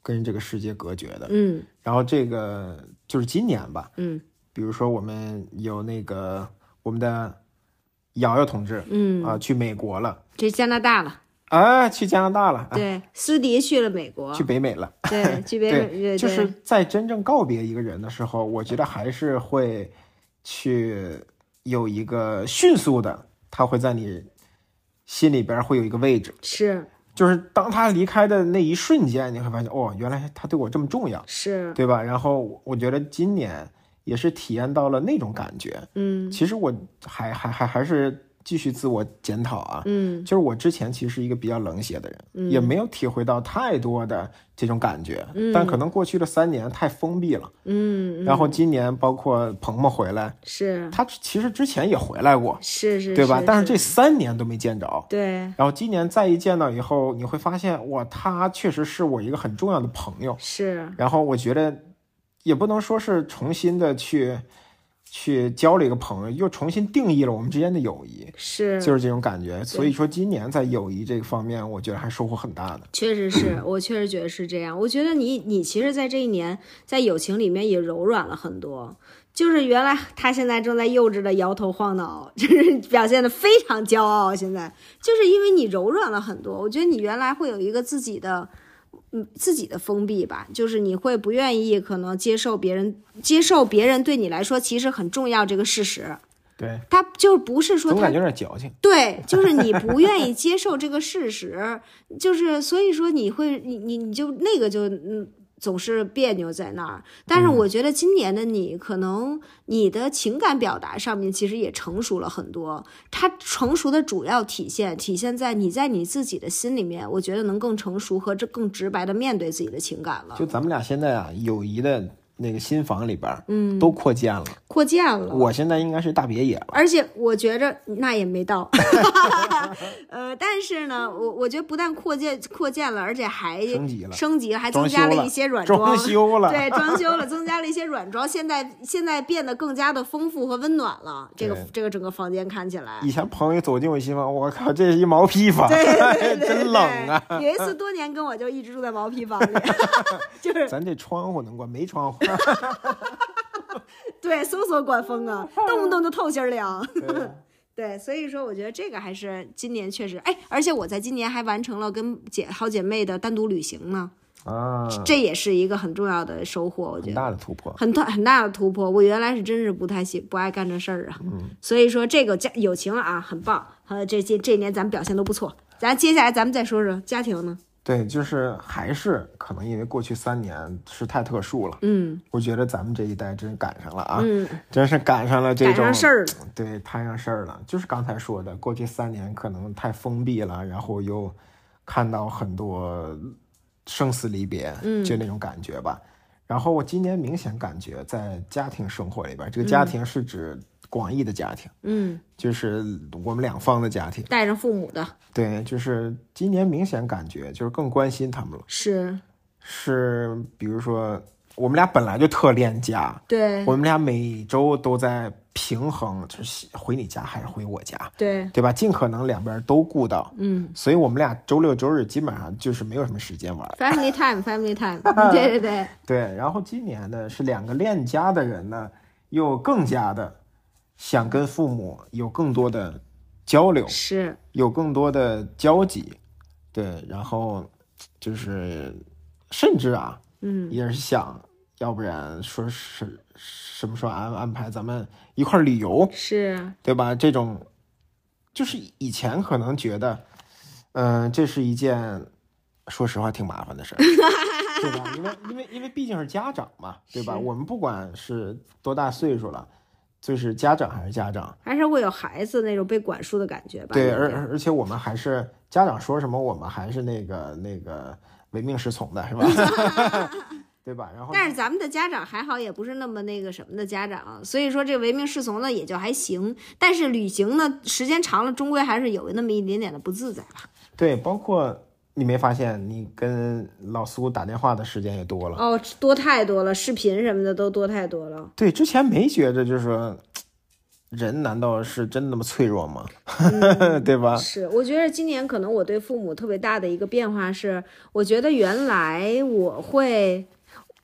跟这个世界隔绝的。嗯。然后这个就是今年吧，嗯。比如说我们有那个我们的瑶瑶同志嗯，啊、去美国了，去加拿大了，啊，去加拿大了，啊、对，思迪去了美国。去，北美了。对，去北美，对。就是在真正告别一个人的时候，我觉得还是会去有一个迅速的，他会在你心里边会有一个位置。是就是当他离开的那一瞬间，你会发现，哦，原来他对我这么重要，是，对吧？然后我觉得今年也是体验到了那种感觉。嗯其实我还还还还是继续自我检讨啊，嗯。就是我之前其实是一个比较冷血的人，也没有体会到太多的这种感觉，但可能过去的三年太封闭了。嗯，然后今年包括鹏鹏回来，是。他其实之前也回来过，是是，对吧？但是是。这三年都没见着。对。然后今年再一见到以后，你会发现，哇，他确实是我一个很重要的朋友。是。然后我觉得，也不能说是重新的去去交了一个朋友，又重新定义了我们之间的友谊，是，就是这种感觉。所以说，今年在友谊这个方面，我觉得还收获很大的。确实是 我确实觉得是这样。我觉得你你其实，在这一年在友情里面也柔软了很多。就是原来他现在正在幼稚的摇头晃脑，就是表现的非常骄傲。现在就是因为你柔软了很多，我觉得你原来会有一个自己的，嗯，自己的封闭吧，就是你会不愿意可能接受别人，接受别人对你来说其实很重要这个事实。对，他就不是说他总感觉有点矫情。对，就是你不愿意接受这个事实，就是所以说你会你你你就那个就嗯总是别扭在那儿。但是我觉得今年的你，可能你的情感表达上面其实也成熟了很多。它成熟的主要体现体现在你在你自己的心里面，我觉得能更成熟和这更直白的面对自己的情感了，就咱们俩现在啊，友谊的那个新房里边，嗯，都扩建了。扩建了。我现在应该是大别野了。而且我觉着那也没到，呃，但是呢，我我觉得不但扩建扩建了，而且还升级了升级了，还增加了一些软装，装修了对，装修了，增加了一些软装，现在现在变得更加的丰富和温暖了。这个这个整个房间看起来，以前朋友走进我新房，我靠，这是一毛坯房，对对对，真冷啊！有一次多年跟我就一直住在毛坯房里，就是咱这窗户能关，没窗户。对搜索管风啊，动不动就透心儿凉。对 对，所以说我觉得这个还是今年确实，哎，而且我在今年还完成了跟姐好姐妹的单独旅行呢，啊，这也是一个很重要的收获，我觉得很得。大的突破。很大很大的突破，我原来是真是不太喜不爱干这事儿啊，所以说这个家友情啊很棒，呃这这这年咱们表现都不错，咱接下来咱们再说说家庭呢，对，就是还是可能因为过去三年是太特殊了，嗯我觉得咱们这一代真赶上了啊，嗯，真是赶上了这赶种上事儿了，对，摊上事儿了。就是刚才说的，过去三年可能太封闭了，然后又看到很多生死离别，嗯就那种感觉吧。然后我今年明显感觉在家庭生活里边，这个家庭是指广义的家庭，嗯，就是我们两方的家庭。带着父母的对，就是今年明显感觉就是更关心他们了。是，是比如说我们俩本来就特恋家，对我们俩每周都在平衡，就是回你家还是回我家，对，对吧？尽可能两边都顾到，嗯所以我们俩周六周日基本上就是没有什么时间玩。，family time，family time，对对对，对，然后今年呢是两个恋家的人呢，又更加的想跟父母有更多的交流，是，有更多的交集，对，然后就是甚至啊，嗯也是想要不然说是什么时候安安排咱们一块儿旅游，是，对吧？这种就是以前可能觉得，嗯、这是一件说实话挺麻烦的事儿，对吧？因为因为因为毕竟是家长嘛，对吧？我们不管是多大岁数了，就是家长还是家长，还是会有孩子那种被管束的感觉吧？对，而而而且我们还是家长说什么，我们还是那个那个唯命是从的，是吧？对吧？然后但是咱们的家长还好，也不是那么那个什么的家长，所以说这唯命是从呢也就还行。但是旅行呢，时间长了，终归还是有那么一点点的不自在吧。对，包括你没发现，你跟老苏打电话的时间也多了。哦，多太多了，视频什么的都多太多了。对，之前没觉着，就是说，人难道是真那么脆弱吗？对吧？是，我觉得今年可能我对父母特别大的一个变化是，我觉得原来我会。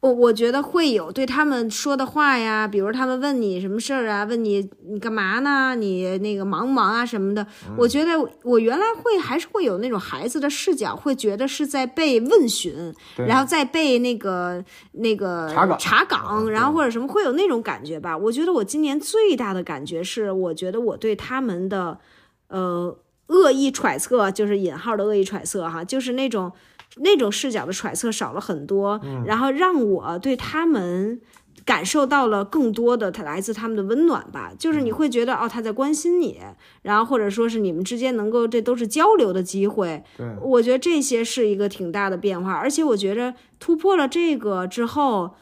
我我觉得会有对他们说的话呀，比如他们问你什么事儿啊，问你你干嘛呢？你那个忙不忙啊什么的。我觉得我原来会还是会有那种孩子的视角，会觉得是在被问询，然后再被那个那个查岗查岗，嗯然后或者什么会有那种感觉吧。我觉得我今年最大的感觉是，我觉得我对他们的呃恶意揣测，就是引号的恶意揣测哈，就是那种那种视角的揣测少了很多，然后让我对他们。感受到了更多的他来自他们的温暖吧，就是你会觉得哦他在关心你，然后或者说是你们之间能够这都是交流的机会，对，我觉得这些是一个挺大的变化，而且我觉着突破了这个之后，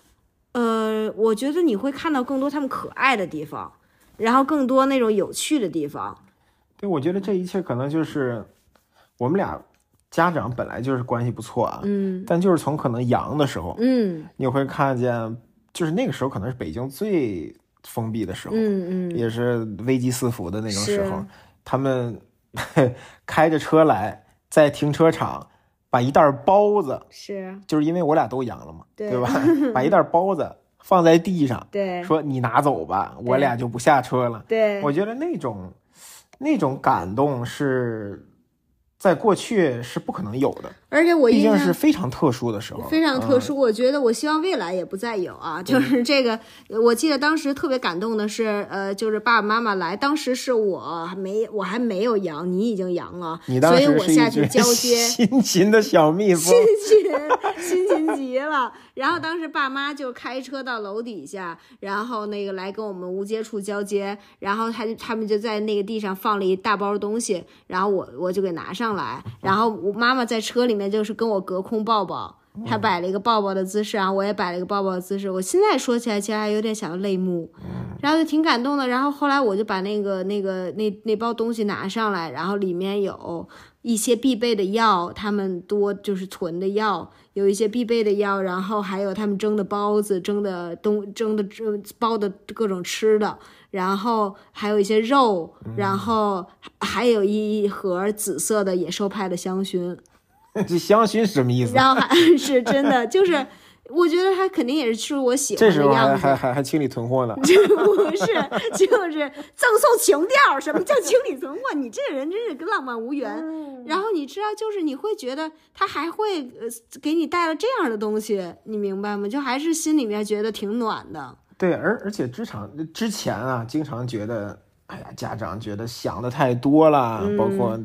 呃，我觉得你会看到更多他们可爱的地方，然后更多那种有趣的地方。对，我觉得这一切可能就是我们俩家长本来就是关系不错啊，嗯。但就是从可能阳的时候，嗯。你会看见，就是那个时候可能是北京最封闭的时候，嗯嗯，也是危机四伏的那种时候，他们开着车来，在停车场把一袋包子，是。就是因为我俩都阳了嘛，对。吧？把一袋包子放在地上，对。说你拿走吧，我俩就不下车了。对，我觉得那种那种感动是在过去是不可能有的，而且我毕竟印象是非常特殊的时候，非常特嗯殊，我觉得我希望未来也不再有啊。就是这个，我记得当时特别感动的是，呃，就是爸爸妈妈来，当时是我没我还没有阳，你已经阳了，你当所以我下去交接。辛勤的小蜜蜂，辛勤，辛勤极了。然后当时爸妈就开车到楼底下，然后那个来跟我们无接触交接，然后他就他们就在那个地上放了一大包东西，然后我我就给拿上来，然后我妈妈在车里面就是跟我隔空抱抱。他摆了一个抱抱的姿势，然后我也摆了一个抱抱的姿势。我现在说起来，其实还有点想要泪目，然后就挺感动的。然后后来我就把那个那个那那包东西拿上来，然后里面有一些必备的药，他们多就是存的药，有一些必备的药，然后还有他们蒸的包子、蒸的东、蒸的蒸包的各种吃的，然后还有一些肉，然后还有一盒紫色的野兽派的香薰，这香薰是什么意思？然后还是真的就是。我觉得他肯定也是我喜这时候还欢的样子，还还还清理囤货呢，不是，就是 赠送情调。什么叫清理存货？你这个人真是跟浪漫无缘。嗯然后你知道，就是你会觉得他还会呃给你带了这样的东西，你明白吗？就还是心里面觉得挺暖的。对，而而且职场之前啊，经常觉得，哎呀，家长觉得想的太多了，包括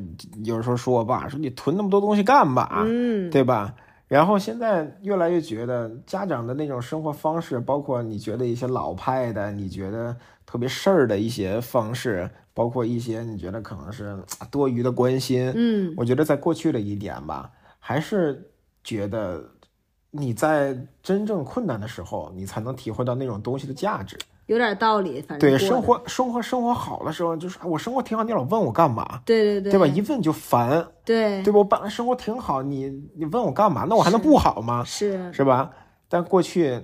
有时候说我爸说你囤那么多东西干嘛，嗯，对吧？然后现在越来越觉得家长的那种生活方式，包括你觉得一些老派的，你觉得特别事儿的一些方式，包括一些你觉得可能是啊多余的关心，嗯，我觉得在过去的一点吧，还是觉得你在真正困难的时候，你才能体会到那种东西的价值。有点道理。反正对，生活生活生活好的时候，就是啊我生活挺好，你老问我干嘛，对对对，对吧？一问就烦，对对吧？我本来生活挺好，你你问我干嘛？那我还能不好吗？是，是吧？但过去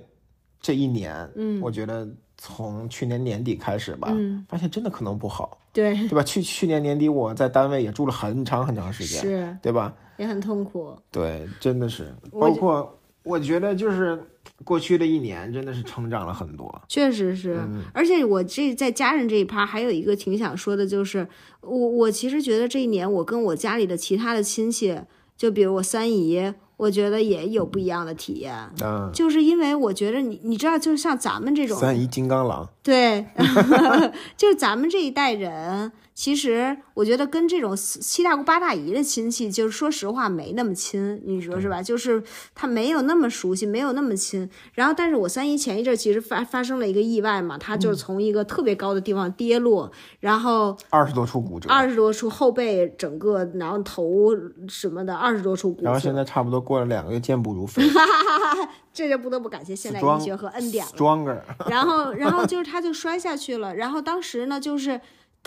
这一年，嗯我觉得从去年年底开始吧，嗯，发现真的可能不好，对，对吧？去去年年底我在单位也住了很长很长时间，是对吧？也很痛苦。对，真的是，包括我觉得就是过去的一年真的是成长了很多。确实是，嗯而且我这在家人这一趴还有一个挺想说的，就是我我其实觉得这一年我跟我家里的其他的亲戚，就比如我三姨，我觉得也有不一样的体验。嗯，就是因为我觉得你你知道，就是像咱们这种三姨金刚狼，对，就是咱们这一代人，其实我觉得跟这种七大姑八大姨的亲戚，就是说实话没那么亲，你说是吧？就是他没有那么熟悉，没有那么亲。然后，但是我三姨前一阵儿其实发发生了一个意外嘛，她就是从一个特别高的地方跌落，然后二十多处骨折，二十多处后背整个，然后头什么的二十多处骨折然后现，在差不多过了两个月健步如飞 这就不得不感谢现代医学和恩典了。，stronger，然后，然后就是他就摔下去了。然后当时呢，就是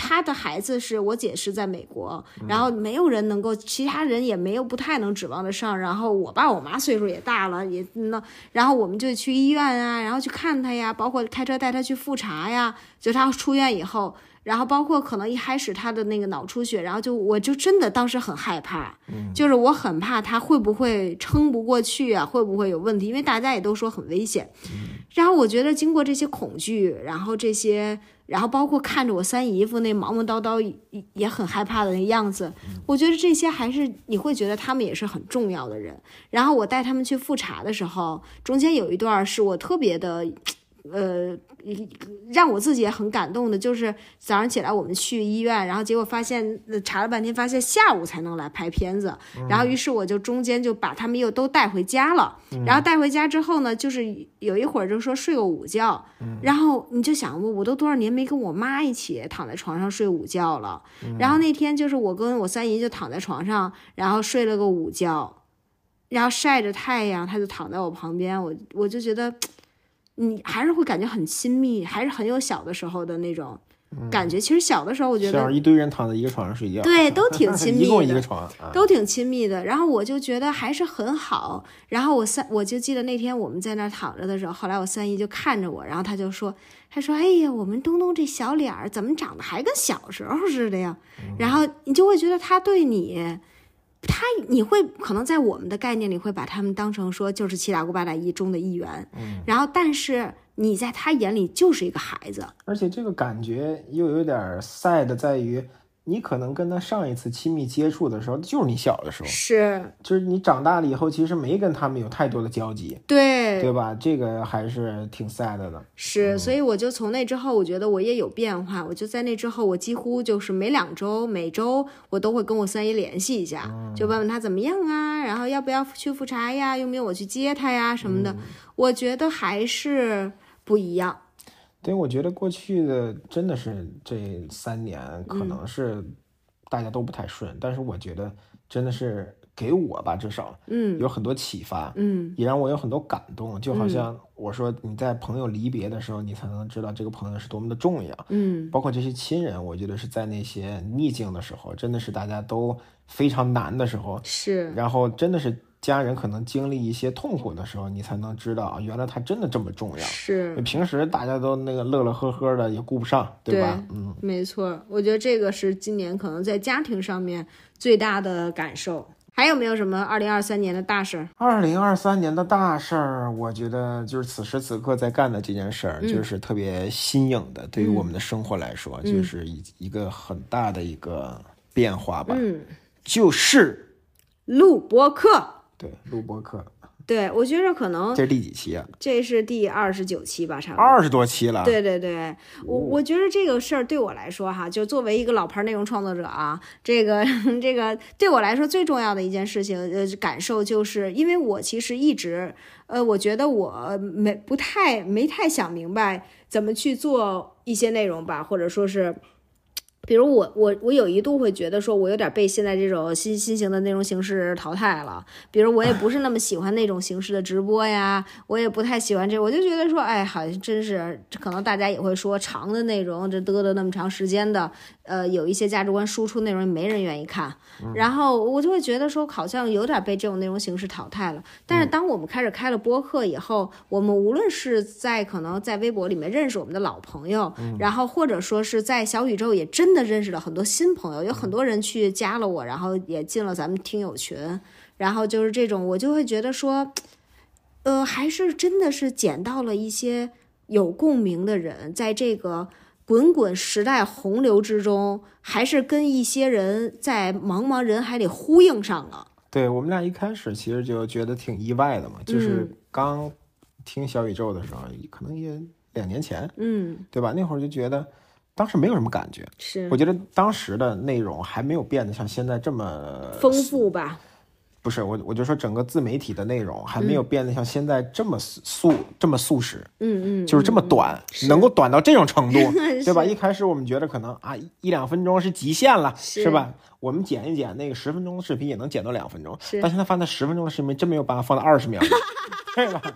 他的孩子是我姐是在美国，然后没有人能够，其他人也没有不太能指望得上。然后我爸我妈岁数也大了，也那，然后我们就去医院啊，然后去看他呀，包括开车带他去复查呀。就他出院以后。然后包括可能一开始他的那个脑出血，然后就我就真的当时很害怕，就是我很怕他会不会撑不过去啊，会不会有问题？因为大家也都说很危险。然后我觉得经过这些恐惧，然后这些，然后包括看着我三姨夫那忙忙叨叨也也很害怕的那样子，我觉得这些还是你会觉得他们也是很重要的人。然后我带他们去复查的时候，中间有一段是我特别的。呃，让我自己也很感动的，就是早上起来我们去医院，然后结果发现呃查了半天，发现下午才能来拍片子，然后于是我就中间就把他们又都带回家了，然后带回家之后呢，就是有一会儿就说睡个午觉，然后你就想我我都多少年没跟我妈一起躺在床上睡午觉了，然后那天就是我跟我三姨就躺在床上，然后睡了个午觉，然后晒着太阳，她就躺在我旁边，我我就觉得。你还是会感觉很亲密，还是很有小的时候的那种感觉。其实小的时候，我觉得像一堆人躺在一个床上睡觉，对都挺亲密 一共一个的，床啊，都挺亲密的。然后我就觉得还是很好。然后我三，我就记得那天我们在那儿躺着的时候，后来我三姨就看着我，然后他就说，他说：“哎呀，我们东东这小脸儿怎么长得还跟小时候似的呀？”然后你就会觉得他对你。他你会可能在我们的概念里会把他们当成说就是七大姑八大姨中的一员，嗯。然后但是你在他眼里就是一个孩子，而且这个感觉又有点 sad，在于你可能跟他上一次亲密接触的时候，就是你小的时候，是就是你长大了以后，其实没跟他们有太多的交集，对对吧？这个还是挺 sad 的。是，所以我就从那之后，我觉得我也有变化。我就在那之后，我几乎就是每两周、每周我都会跟我三姨联系一下，就问问她怎么样啊，然后要不要去复查呀，用不用我去接她呀什么的。我觉得还是不一样。对，我觉得过去的真的是这三年，可能是大家都不太顺，但是我觉得真的是给我吧，至少嗯。有很多启发，嗯。也让我有很多感动。就好像我说你在朋友离别的时候，你才能知道这个朋友是多么的重要。嗯。包括这些亲人，我觉得是在那些逆境的时候，真的是大家都非常难的时候，是。然后真的是家人可能经历一些痛苦的时候，你才能知道啊，原来他真的这么重要。是，平时大家都那个乐乐呵呵的，也顾不上，对吧？嗯，没错。我觉得这个是今年可能在家庭上面最大的感受。还有没有什么二零二三年的大事儿？二零二三年的大事儿，我觉得就是此时此刻在干的这件事儿，就是特别新颖的，对于我们的生活来说，就是一一个很大的一个变化吧，嗯，就是录播课。对录播课，对，我觉得可能这是第几期啊？这是第二十九期吧，差不多。二十多期了。对对对，我我觉得这个事儿对我来说哈，就作为一个老牌内容创作者啊，这个 这个对我来说最重要的一件事情，呃，感受就是，因为我其实一直，呃，我觉得我没不太没太想明白怎么去做一些内容吧，或者说是。比如我我我有一度会觉得说，我有点被现在这种新新型的内容形式淘汰了。比如我也不是那么喜欢那种形式的直播呀，我也不太喜欢这，我就觉得说，哎，好像真是可能大家也会说长的内容，这嘚嘚那么长时间的，呃有一些价值观输出内容，没人愿意看，然后我就会觉得说好像有点被这种内容形式淘汰了。但是当我们开始开了播客以后，我们无论是在可能在微博里面认识我们的老朋友，然后或者说是在小宇宙也真的认识了很多新朋友，有很多人去加了我，然后也进了咱们听友群，然后就是这种，我就会觉得说。呃，还是真的是捡到了一些有共鸣的人，在这个滚滚时代洪流之中，还是跟一些人在茫茫人海里呼应上了。对我们俩一开始其实就觉得挺意外的嘛，就是嗯刚听小宇宙的时候，可能也两年前，嗯，对吧？那会儿就觉得当时没有什么感觉，是我觉得当时的内容还没有变得像现在这么丰富吧？不是我，我就说整个自媒体的内容还嗯没有变得像现在这么速、这么速食，嗯嗯，就是这么短，能够短到这种程度，对吧？一开始我们觉得可能啊一一两分钟是极限了，是是吧？我们剪一剪那个十分钟的视频也能剪到两分钟，但现在发现十分钟的视频真没有办法放到二十秒，对吧？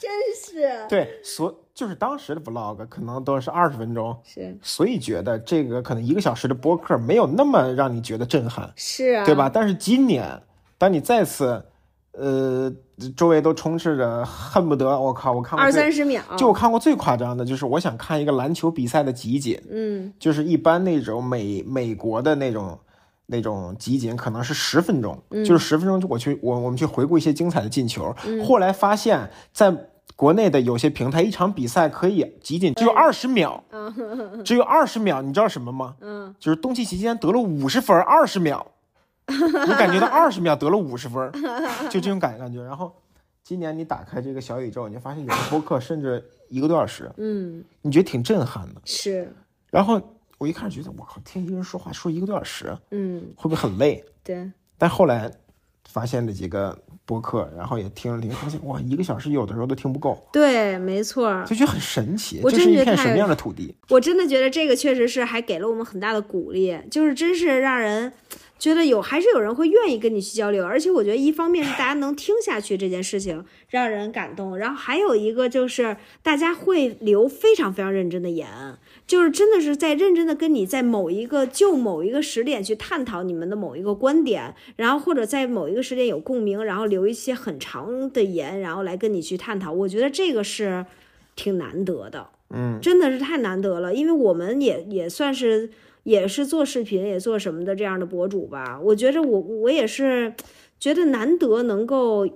真是对，所就是当时的 vlog 可能都是二十分钟，是所以觉得这个可能一个小时的播客没有那么让你觉得震撼，是啊，对吧？？但是今年，当你再次，呃，周围都充斥着恨不得我靠，我看过二三十秒，就我看过最夸张的就是我想看一个篮球比赛的集锦，嗯就是一般那种美美国的那种那种集锦可能是十分钟，嗯就是十分钟就我去我我们去回顾一些精彩的进球，后来发现在。国内的有些平台，一场比赛可以集锦只有二十秒，只有二十秒，你知道什么吗？嗯，就是东契奇今天得了五十分，二十秒，你感觉到二十秒得了五十分，就这种感感觉。然后今年你打开这个小宇宙，你就发现有的播客甚至一个多小时，嗯你觉得挺震撼的。是，然后我一开始觉得，我靠，听一个人说话说一个多小时，嗯会不会很累？对，但后来发现了几个播客，然后也听了听，发现哇，一个小时有的时候都听不够，对，没错儿。就觉得很神奇。我这是一片什么样的土地？我真的觉得这个确实是还给了我们很大的鼓励，就是真是让人觉得有还是有人会愿意跟你去交流，而且我觉得一方面是大家能听下去这件事情让人感动，然后还有一个就是大家会留非常非常认真的言，就是真的是在认真的跟你在某一个就某一个时点去探讨你们的某一个观点，然后或者在某一个时点有共鸣，然后留一些很长的言，然后来跟你去探讨，我觉得这个是挺难得的。嗯，真的是太难得了，因为我们也也算是也是做视频也做什么的这样的博主吧。我觉着我我也是觉得难得能够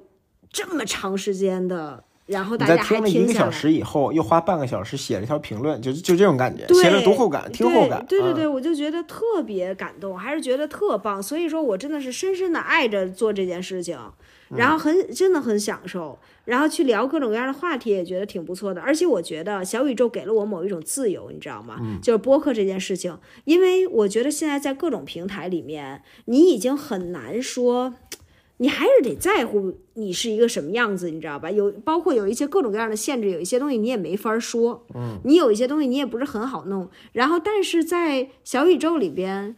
这么长时间的，然后大家还听了一个小。时以后，又花半个小时写了一条评论，就就这种感觉，对写了读后感、听后感。对对对，我就觉得特别感动，还是觉得特棒。所以说我真的是深深的爱着做这件事情，然后很真的很享受，然后去聊各种各样的话题，也觉得挺不错的。而且我觉得小宇宙给了我某一种自由，你知道吗？就是播客这件事情，因为我觉得现在在各种平台里面，你已经很难说。你还是得在乎你是一个什么样子，你知道吧？有包括有一些各种各样的限制，有一些东西你也没法说，嗯，你有一些东西你也不是很好弄。然后，但是在小宇宙里边，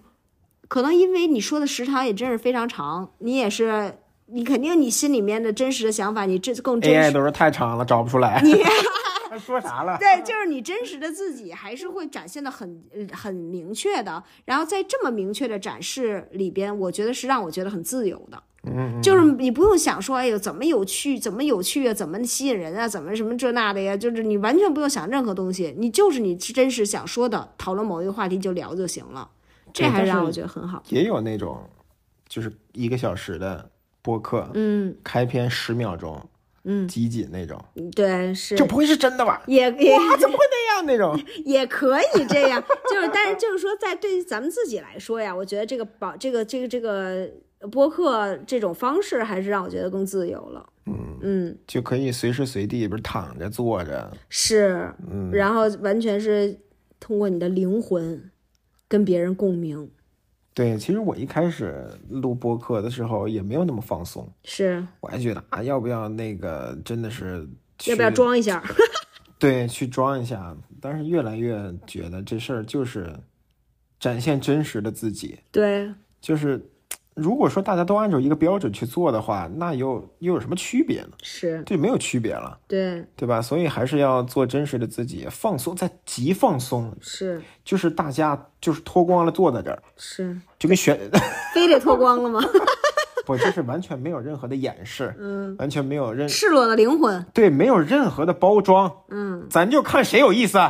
可能因为你说的时长也真是非常长，你也是你肯定你心里面的真实的想法，你这更真 AI 实。都是太长了，找不出来。他说啥了？对，就是你真实的自己还是会展现的很呃很明确的。然后在这么明确的展示里边，我觉得是让我觉得很自由的。嗯，就是你不用想说，哎呦，怎么有趣，怎么有趣啊，怎么吸引人啊，怎么什么这那的呀，就是你完全不用想任何东西，你就是你真实想说的，讨论某一个话题就聊就行了，这还让我觉得很好。也有那种，就是一个小时的播客，嗯。开篇十秒钟，嗯，集锦那种，对，是。就不会是真的吧？也也。啊，怎么会那样那种？也可以这样，就是但是就是说，在对于咱们自己来说呀，我觉得这个保这个这个这个播客这种方式，还是让我觉得更自由了。嗯，嗯，就可以随时随地，不是躺着、坐着，是，嗯，然后完全是通过你的灵魂跟别人共鸣。对。其实我一开始录播客的时候也没有那么放松，是，我还觉得啊，要不要那个真的是 要不要去装一下？对，去装一下。但是越来越觉得这事儿就是展现真实的自己，对，就是如果说大家都按照一个标准去做的话，那又又有什么区别呢？是这没有区别了，对，对吧？所以还是要做真实的自己，放松，在极放松，是就是大家就是脱光了坐在这儿，是，就跟选 非得脱光了吗？不就是完全没有任何的掩饰，嗯，完全没有任赤裸的灵魂，对，没有任何的包装，嗯，咱就看谁有意思。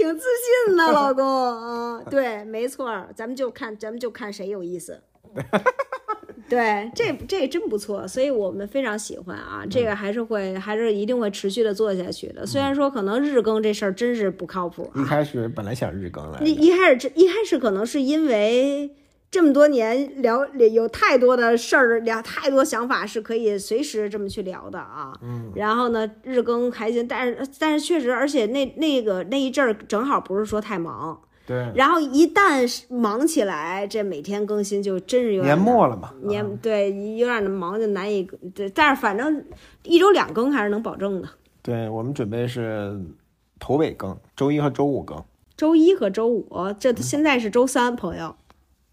挺自信的，老公，嗯，对，没错儿，咱们就看，咱们就看谁有意思。对，这这真不错，所以我们非常喜欢啊，这个还是会，还是一定会持续的做下去的。虽然说可能日更这事儿真是不靠谱啊，一开始本来想日更来一着，一开始这一开始可能是因为这么多年聊有太多的事儿，聊太多想法是可以随时这么去聊的啊。嗯。然后呢，日更还行，但是但是确实，而且那那个那一阵儿正好不是说太忙，对，然后一旦忙起来，这每天更新就真是有点年末了嘛，年对有点忙就难以对，但是反正一周两更还是能保证的，对我们准备是头尾更，周一和周五更。周一和周五，这现在是周三，朋友，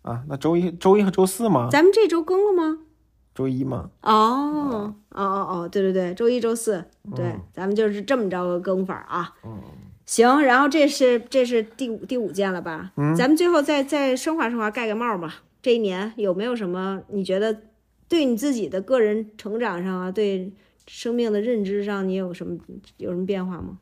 啊。那周一、周一和周四吗？咱们这周更了吗？周一吗？哦哦哦哦，对对对，周一周四，对，咱们就是这么着个更法啊。行，然后这是这是第五第五件了吧？咱们最后再再升华升华，盖个帽吧。这一年有没有什么你觉得对你自己的个人成长上啊，对生命的认知上，你有什么有什么变化吗？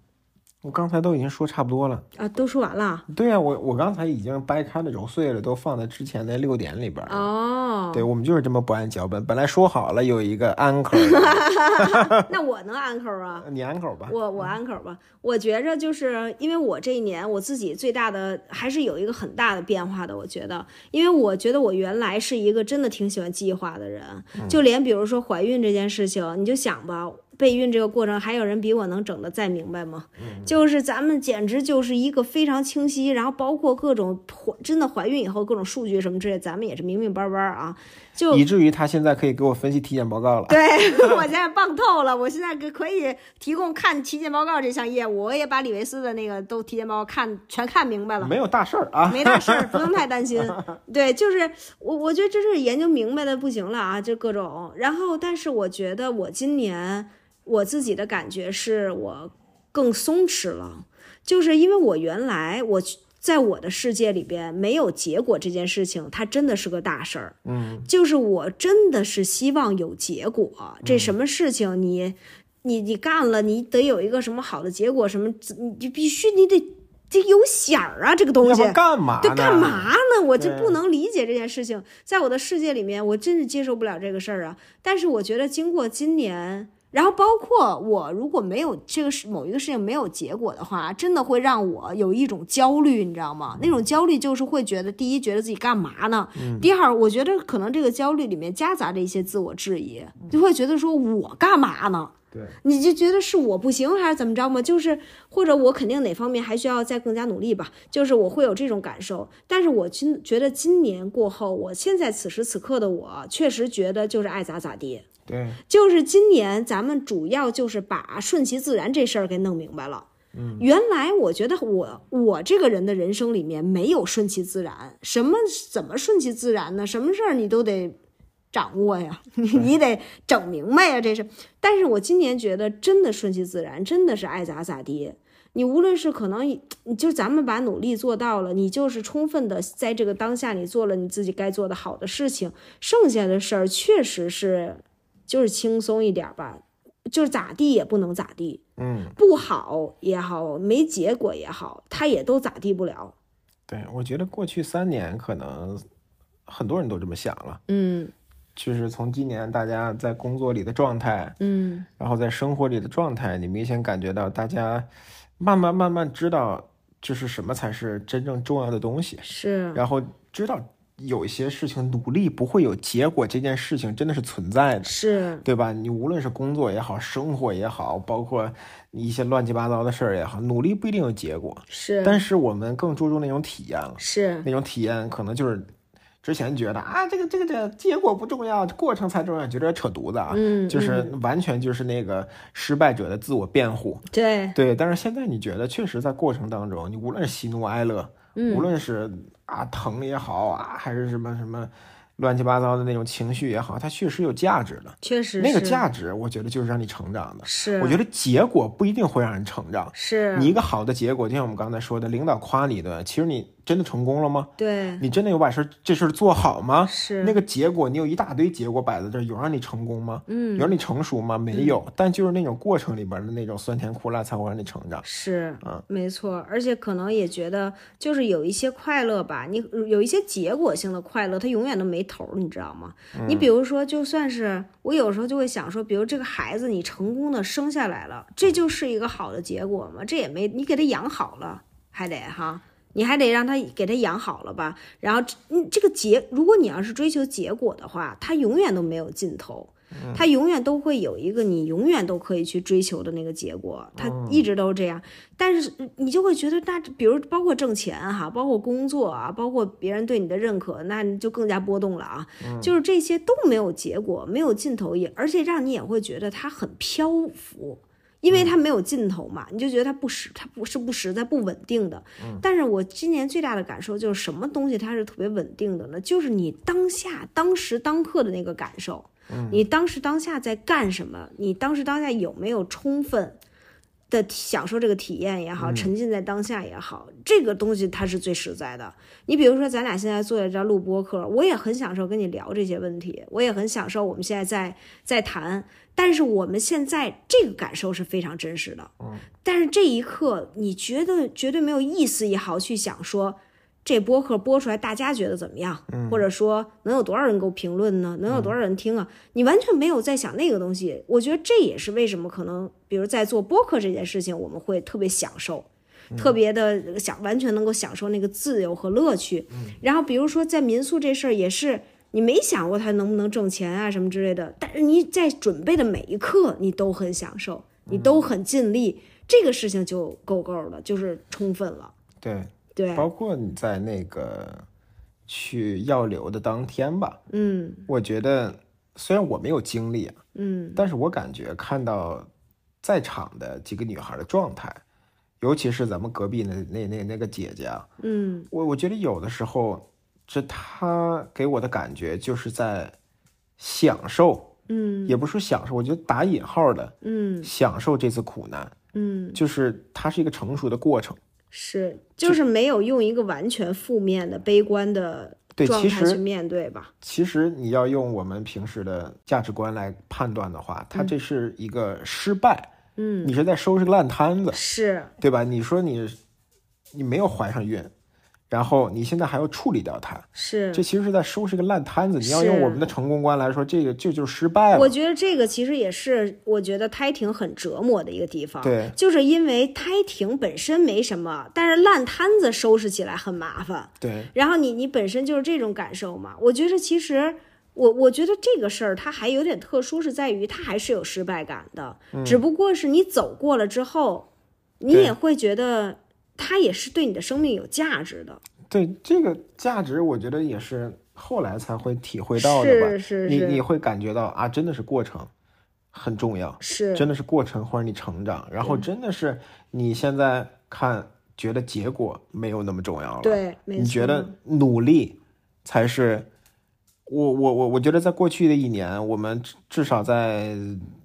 我刚才都已经说差不多了。啊，都说完了。对呀、我我刚才已经掰开了揉碎了，都放在之前的六点里边了。哦，对，我们就是这么不按脚本。本来说好了有一个安口，那我能安口啊？你安口吧。我我安口吧，我觉着就是因为我这一年我自己最大的还是有一个很大的变化的，我觉得，因为我觉得我原来是一个真的挺喜欢计划的人，就连比如说怀孕这件事情，你就想吧。备孕这个过程，还有人比我能整得再明白吗？就是咱们简直就是一个非常清晰，然后包括各种怀真的怀孕以后各种数据什么之类，咱们也是明明白白啊。就以至于他现在可以给我分析体检报告了。对 我现在棒透了，我现在可可以提供看体检报告这项业务，我也把李维斯的那个都体检报告看全看明白了。没有大事儿啊，没大事儿，不用太担心。对，就是我，我觉得这是研究明白的不行了啊，就各种。然后，但是我觉得我今年我自己的感觉是我更松弛了，就是因为我原来我在我的世界里边没有结果这件事情，它真的是个大事儿。嗯，就是我真的是希望有结果，这什么事情你你你干了，你得有一个什么好的结果，什么你就必须你得得有响儿啊，这个东西要。干嘛呢？对，干嘛呢？我就不能理解这件事情，在我的世界里面，我真是接受不了这个事儿啊。但是我觉得经过今年，然后包括我如果没有这个事某一个事情没有结果的话，真的会让我有一种焦虑，你知道吗？那种焦虑就是会觉得，第一，觉得自己干嘛呢？第二，我觉得可能这个焦虑里面夹杂着一些自我质疑，就会觉得说我干嘛呢？对，你就觉得是我不行还是怎么着吗？就是或者我肯定哪方面还需要再更加努力吧，就是我会有这种感受。但是我今觉得今年过后，我现在此时此刻的我，确实觉得就是爱咋咋地。对，就是今年咱们主要就是把顺其自然这事儿给弄明白了。嗯，原来我觉得我我这个人的人生里面没有顺其自然，什么怎么顺其自然呢？什么事儿你都得掌握呀，你得整明白呀，这是。但是我今年觉得真的顺其自然，真的是爱咋咋地。你无论是可能，你就咱们把努力做到了，你就是充分的在这个当下，你做了你自己该做的好的事情，剩下的事儿确实是就是轻松一点吧，就是咋地也不能咋地，嗯，不好也好，没结果也好，他也都咋地不了。对，我觉得过去三年可能很多人都这么想了，嗯。就是从今年大家在工作里的状态，嗯然后在生活里的状态，你明显感觉到大家慢慢慢慢知道，就是什么才是真正重要的东西，是，然后知道有一些事情努力不会有结果，这件事情真的是存在的。是对吧？你无论是工作也好，生活也好，包括一些乱七八糟的事儿也好，努力不一定有结果，是但是我们更注重那种体验了。是那种体验可能就是之前觉得啊，这个这个这个结果不重要，过程才重要，觉得扯犊子啊，嗯就是完全就是那个失败者的自我辩护。对对，但是现在你觉得，确实在过程当中，你无论是喜怒哀乐，无论是啊疼也好啊，还是什么什么乱七八糟的那种情绪也好，它确实有价值的。确实那个价值，我觉得就是让你成长的。是，我觉得结果不一定会让人成长。是你一个好的结果，就像我们刚才说的，领导夸你的，其实你真的成功了吗？对，你真的有把事儿这事儿做好吗？是那个结果，你有一大堆结果摆在这儿，有让你成功吗？嗯有让你成熟吗？没有。但就是那种过程里边的那种酸甜苦辣，才会让你成长。是嗯，没错，而且可能也觉得就是有一些快乐吧，你有一些结果性的快乐，它永远都没头儿，你知道吗？嗯你比如说，就算是我有时候就会想说，比如这个孩子你成功的生下来了，这就是一个好的结果吗？这也没你给他养好了，还得哈。你还得让他给他养好了吧，然后这嗯这个结，如果你要是追求结果的话，他永远都没有尽头，他永远都会有一个你永远都可以去追求的那个结果，他一直都是这样。但是你就会觉得，那比如包括挣钱哈，包括工作啊，包括别人对你的认可，那你就更加波动了啊。就是这些都没有结果，没有尽头，也而且让你也会觉得它很漂浮。因为它没有尽头嘛，你就觉得它不实，它不是不实在、不稳定的。但是我今年最大的感受就是，什么东西它是特别稳定的呢？就是你当下、当时当刻的那个感受，你当时当下在干什么？你当时当下有没有充分的享受这个体验也好，沉浸在当下也好，这个东西它是最实在的。你比如说，咱俩现在坐在这儿录播客，我也很享受跟你聊这些问题，我也很享受我们现在在在谈。但是我们现在这个感受是非常真实的，但是这一刻你觉得绝对没有意思也好去想说这播客播出来大家觉得怎么样，或者说能有多少人给我评论呢？能有多少人听啊？你完全没有在想那个东西。我觉得这也是为什么可能，比如在做播客这件事情，我们会特别享受。特别的享完全能够享受那个自由和乐趣，然后比如说在民宿这事儿也是，你没想过它能不能挣钱啊什么之类的，但是你在准备的每一刻你都很享受，你都很尽力，这个事情就够够了，就是充分了。对，对，包括你在那个去药流的当天吧，嗯。我觉得虽然我没有经历啊，嗯。但是我感觉看到在场的几个女孩的状态，尤其是咱们隔壁那那那那个姐姐啊，嗯。我我觉得有的时候，这她给我的感觉就是在享受，嗯。也不是说享受，我觉得打引号的嗯。享受这次苦难，嗯，就是它是一个成熟的过程。是，就是没有用一个完全负面的、悲观的对其状态去实面对吧？其实你要用我们平时的价值观来判断的话，它这是一个失败，嗯，你是在收拾个烂摊子，是，对吧？你说你你没有怀上孕，然后你现在还要处理掉它，是，这其实是在收拾个烂摊子。你要用我们的成功观来说，这个这就是失败了。我觉得这个其实也是我觉得胎停很折磨的一个地方，对，就是因为胎停本身没什么，但是烂摊子收拾起来很麻烦。对，然后你你本身就是这种感受嘛，我觉得其实我我觉得这个事儿它还有点特殊，是在于它还是有失败感的，只不过是你走过了之后，你也会觉得它也是对你的生命有价值的。对这个价值，我觉得也是后来才会体会到的吧。是是是你你会感觉到啊，真的是过程很重要，是真的是过程或者你成长，然后真的是你现在看觉得结果没有那么重要了。对。你觉得努力才是？我我我我觉得在过去的一年，我们至至少在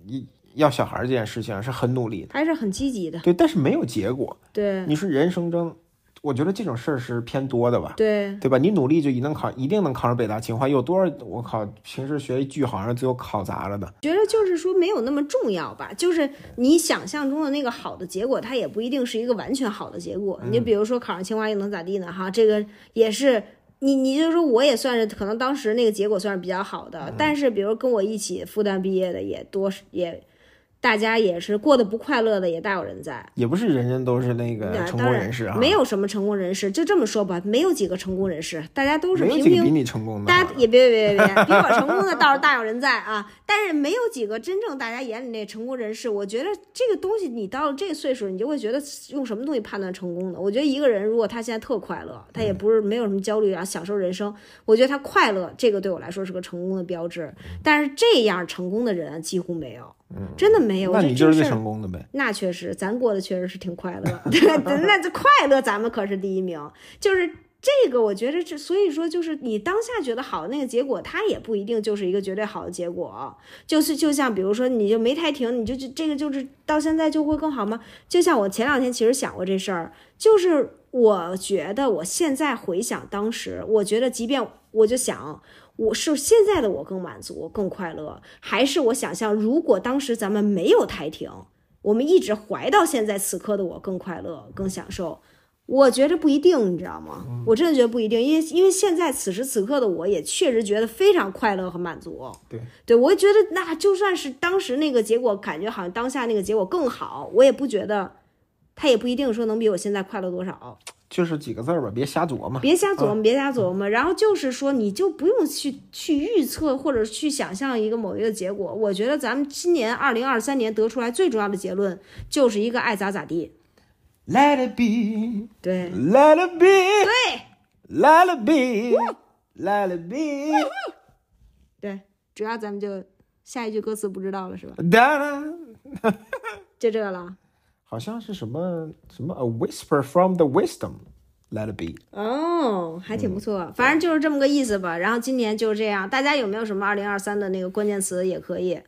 一要小孩这件事情是很努力的，还是很积极的？对，但是没有结果。对你说人生中，我觉得这种事儿是偏多的吧，对对吧？你努力就一定考，一定能考上北大清华，有多少我靠，平时学一句好像最后考砸了的。觉得就是说没有那么重要吧，就是你想象中的那个好的结果，它也不一定是一个完全好的结果。你比如说考上清华又能咋地呢？哈，这个也是你，你就说我也算是可能当时那个结果算是比较好的，但是比如跟我一起复旦毕业的也多也。大家也是过得不快乐的，也大有人在。也不是人人都是那个成功人士啊，没有什么成功人士，就这么说吧，没有几个成功人士，大家都是平平没有几个比你成功的啊。大家也别别别别别，比我成功的倒是大有人在啊！但是没有几个真正大家眼里那成功人士。我觉得这个东西，你到了这个岁数，你就会觉得用什么东西判断成功的？我觉得一个人如果他现在特快乐，他也不是没有什么焦虑啊，享受人生，我觉得他快乐，这个对我来说是个成功的标志。但是这样成功的人几乎没有。真的没有。那你就是最成功的呗。那确实，咱过得确实是挺快乐，对，那这快乐咱们可是第一名。就是这个，我觉得这，所以说就是你当下觉得好的那个结果，它也不一定就是一个绝对好的结果。就是就像比如说，你就没太停，你就就这个就是到现在就会更好吗？就像我前两天其实想过这事儿，就是我觉得我现在回想当时，我觉得即便我就想。我是现在的我更满足、更快乐，还是我想象，如果当时咱们没有台停，我们一直怀到现在此刻的我更快乐、更享受？我觉得不一定，你知道吗？我真的觉得不一定，因为因为现在此时此刻的我也确实觉得非常快乐和满足。对，对我觉得那就算是当时那个结果，感觉好像当下那个结果更好，我也不觉得，他也不一定说能比我现在快乐多少。就是几个字儿吧，别瞎琢磨。别瞎琢磨，别瞎琢磨。然后就是说，你就不用去去预测或者去想象一个某一个结果。我觉得咱们今年二零二三年得出来最重要的结论，就是一个爱咋咋地。Let it be, 对 let it be, 对 let it be, let it be. 对，主 要咱们就下一句歌词不知道了是吧？就这个了。好像是什么什么 A whisper from the wisdom. Let it be. 哦，还挺不错，反正就是这么个意思吧。然后今年就是这样，大家有没有什么二零二三的那个关键词也可以。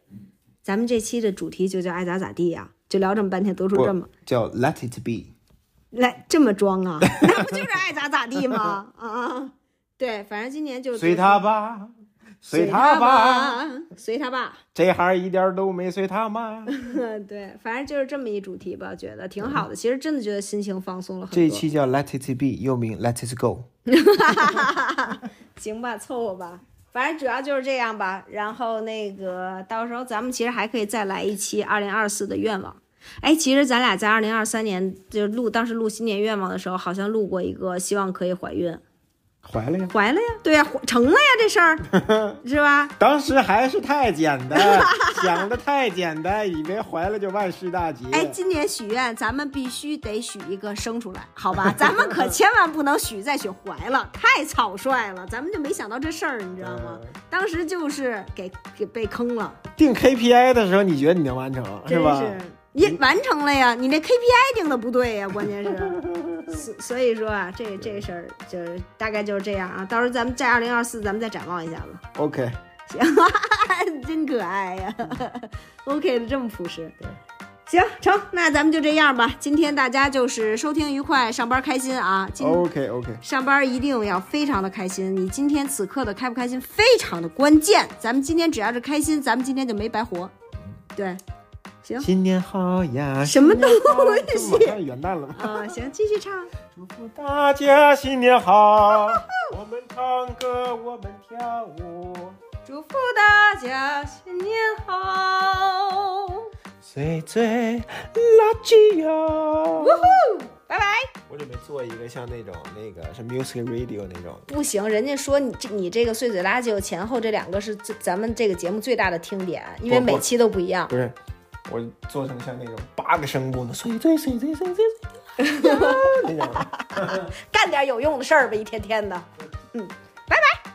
咱们这期的主题就叫爱咋咋地呀、就聊这么半天，得出这么叫 Let it be. 来这么装啊？那不就是爱咋咋地吗？啊啊，对，反正今年就随他吧，随他吧，随他吧。这行一点都没随他妈。对，反正就是这么一主题吧，觉得挺好的。其实真的觉得心情放松了很多。这一期叫 Let it be，又名 Let it go。行吧，凑合吧，反正主要就是这样吧。然后那个到时候咱们其实还可以再来一期二零二四的愿望。哎，其实咱俩在二零二三年就录当时录新年愿望的时候，好像录过一个希望可以怀孕，怀了呀，怀了呀，对呀，怀成了呀，这事儿 是吧？当时还是太简单，想的太简单，以为怀了就万事大吉。哎，今年许愿咱们必须得许一个生出来，好吧？咱们可千万不能许再许怀了，太草率了。咱们就没想到这事儿，你知道吗？当时就是给给被坑了。定 KPI 的时候，你觉得你能完成是吧？是你完成了呀，你那 KPI 定的不对呀，关键是，所所以说啊，这这事儿就是大概就是这样啊。到时候咱们在二零二四，咱们再展望一下子。OK，行，真可爱呀。OK 的这么朴实，对行成，那咱们就这样吧。今天大家就是收听愉快，上班开心啊。今 OK OK，上班一定要非常的开心，你今天此刻的开不开心非常的关键。咱们今天只要是开心，咱们今天就没白活。对，行新年好呀！什么东西这马上元旦了吗？啊，行，继续唱。祝福大家新年好！我们唱歌，我们跳舞，祝福大家新年好，岁岁垃圾哟！拜拜。我准备做一个像那种那个是 music radio 那种，不行，人家说你这你这个碎嘴垃圾前后这两个是最咱们这个节目最大的听点，因为每期都不一样。不是，我做成像那种八个声部的岁岁岁岁岁岁岁，那种。干点有用的事儿吧，一天天的。嗯，拜拜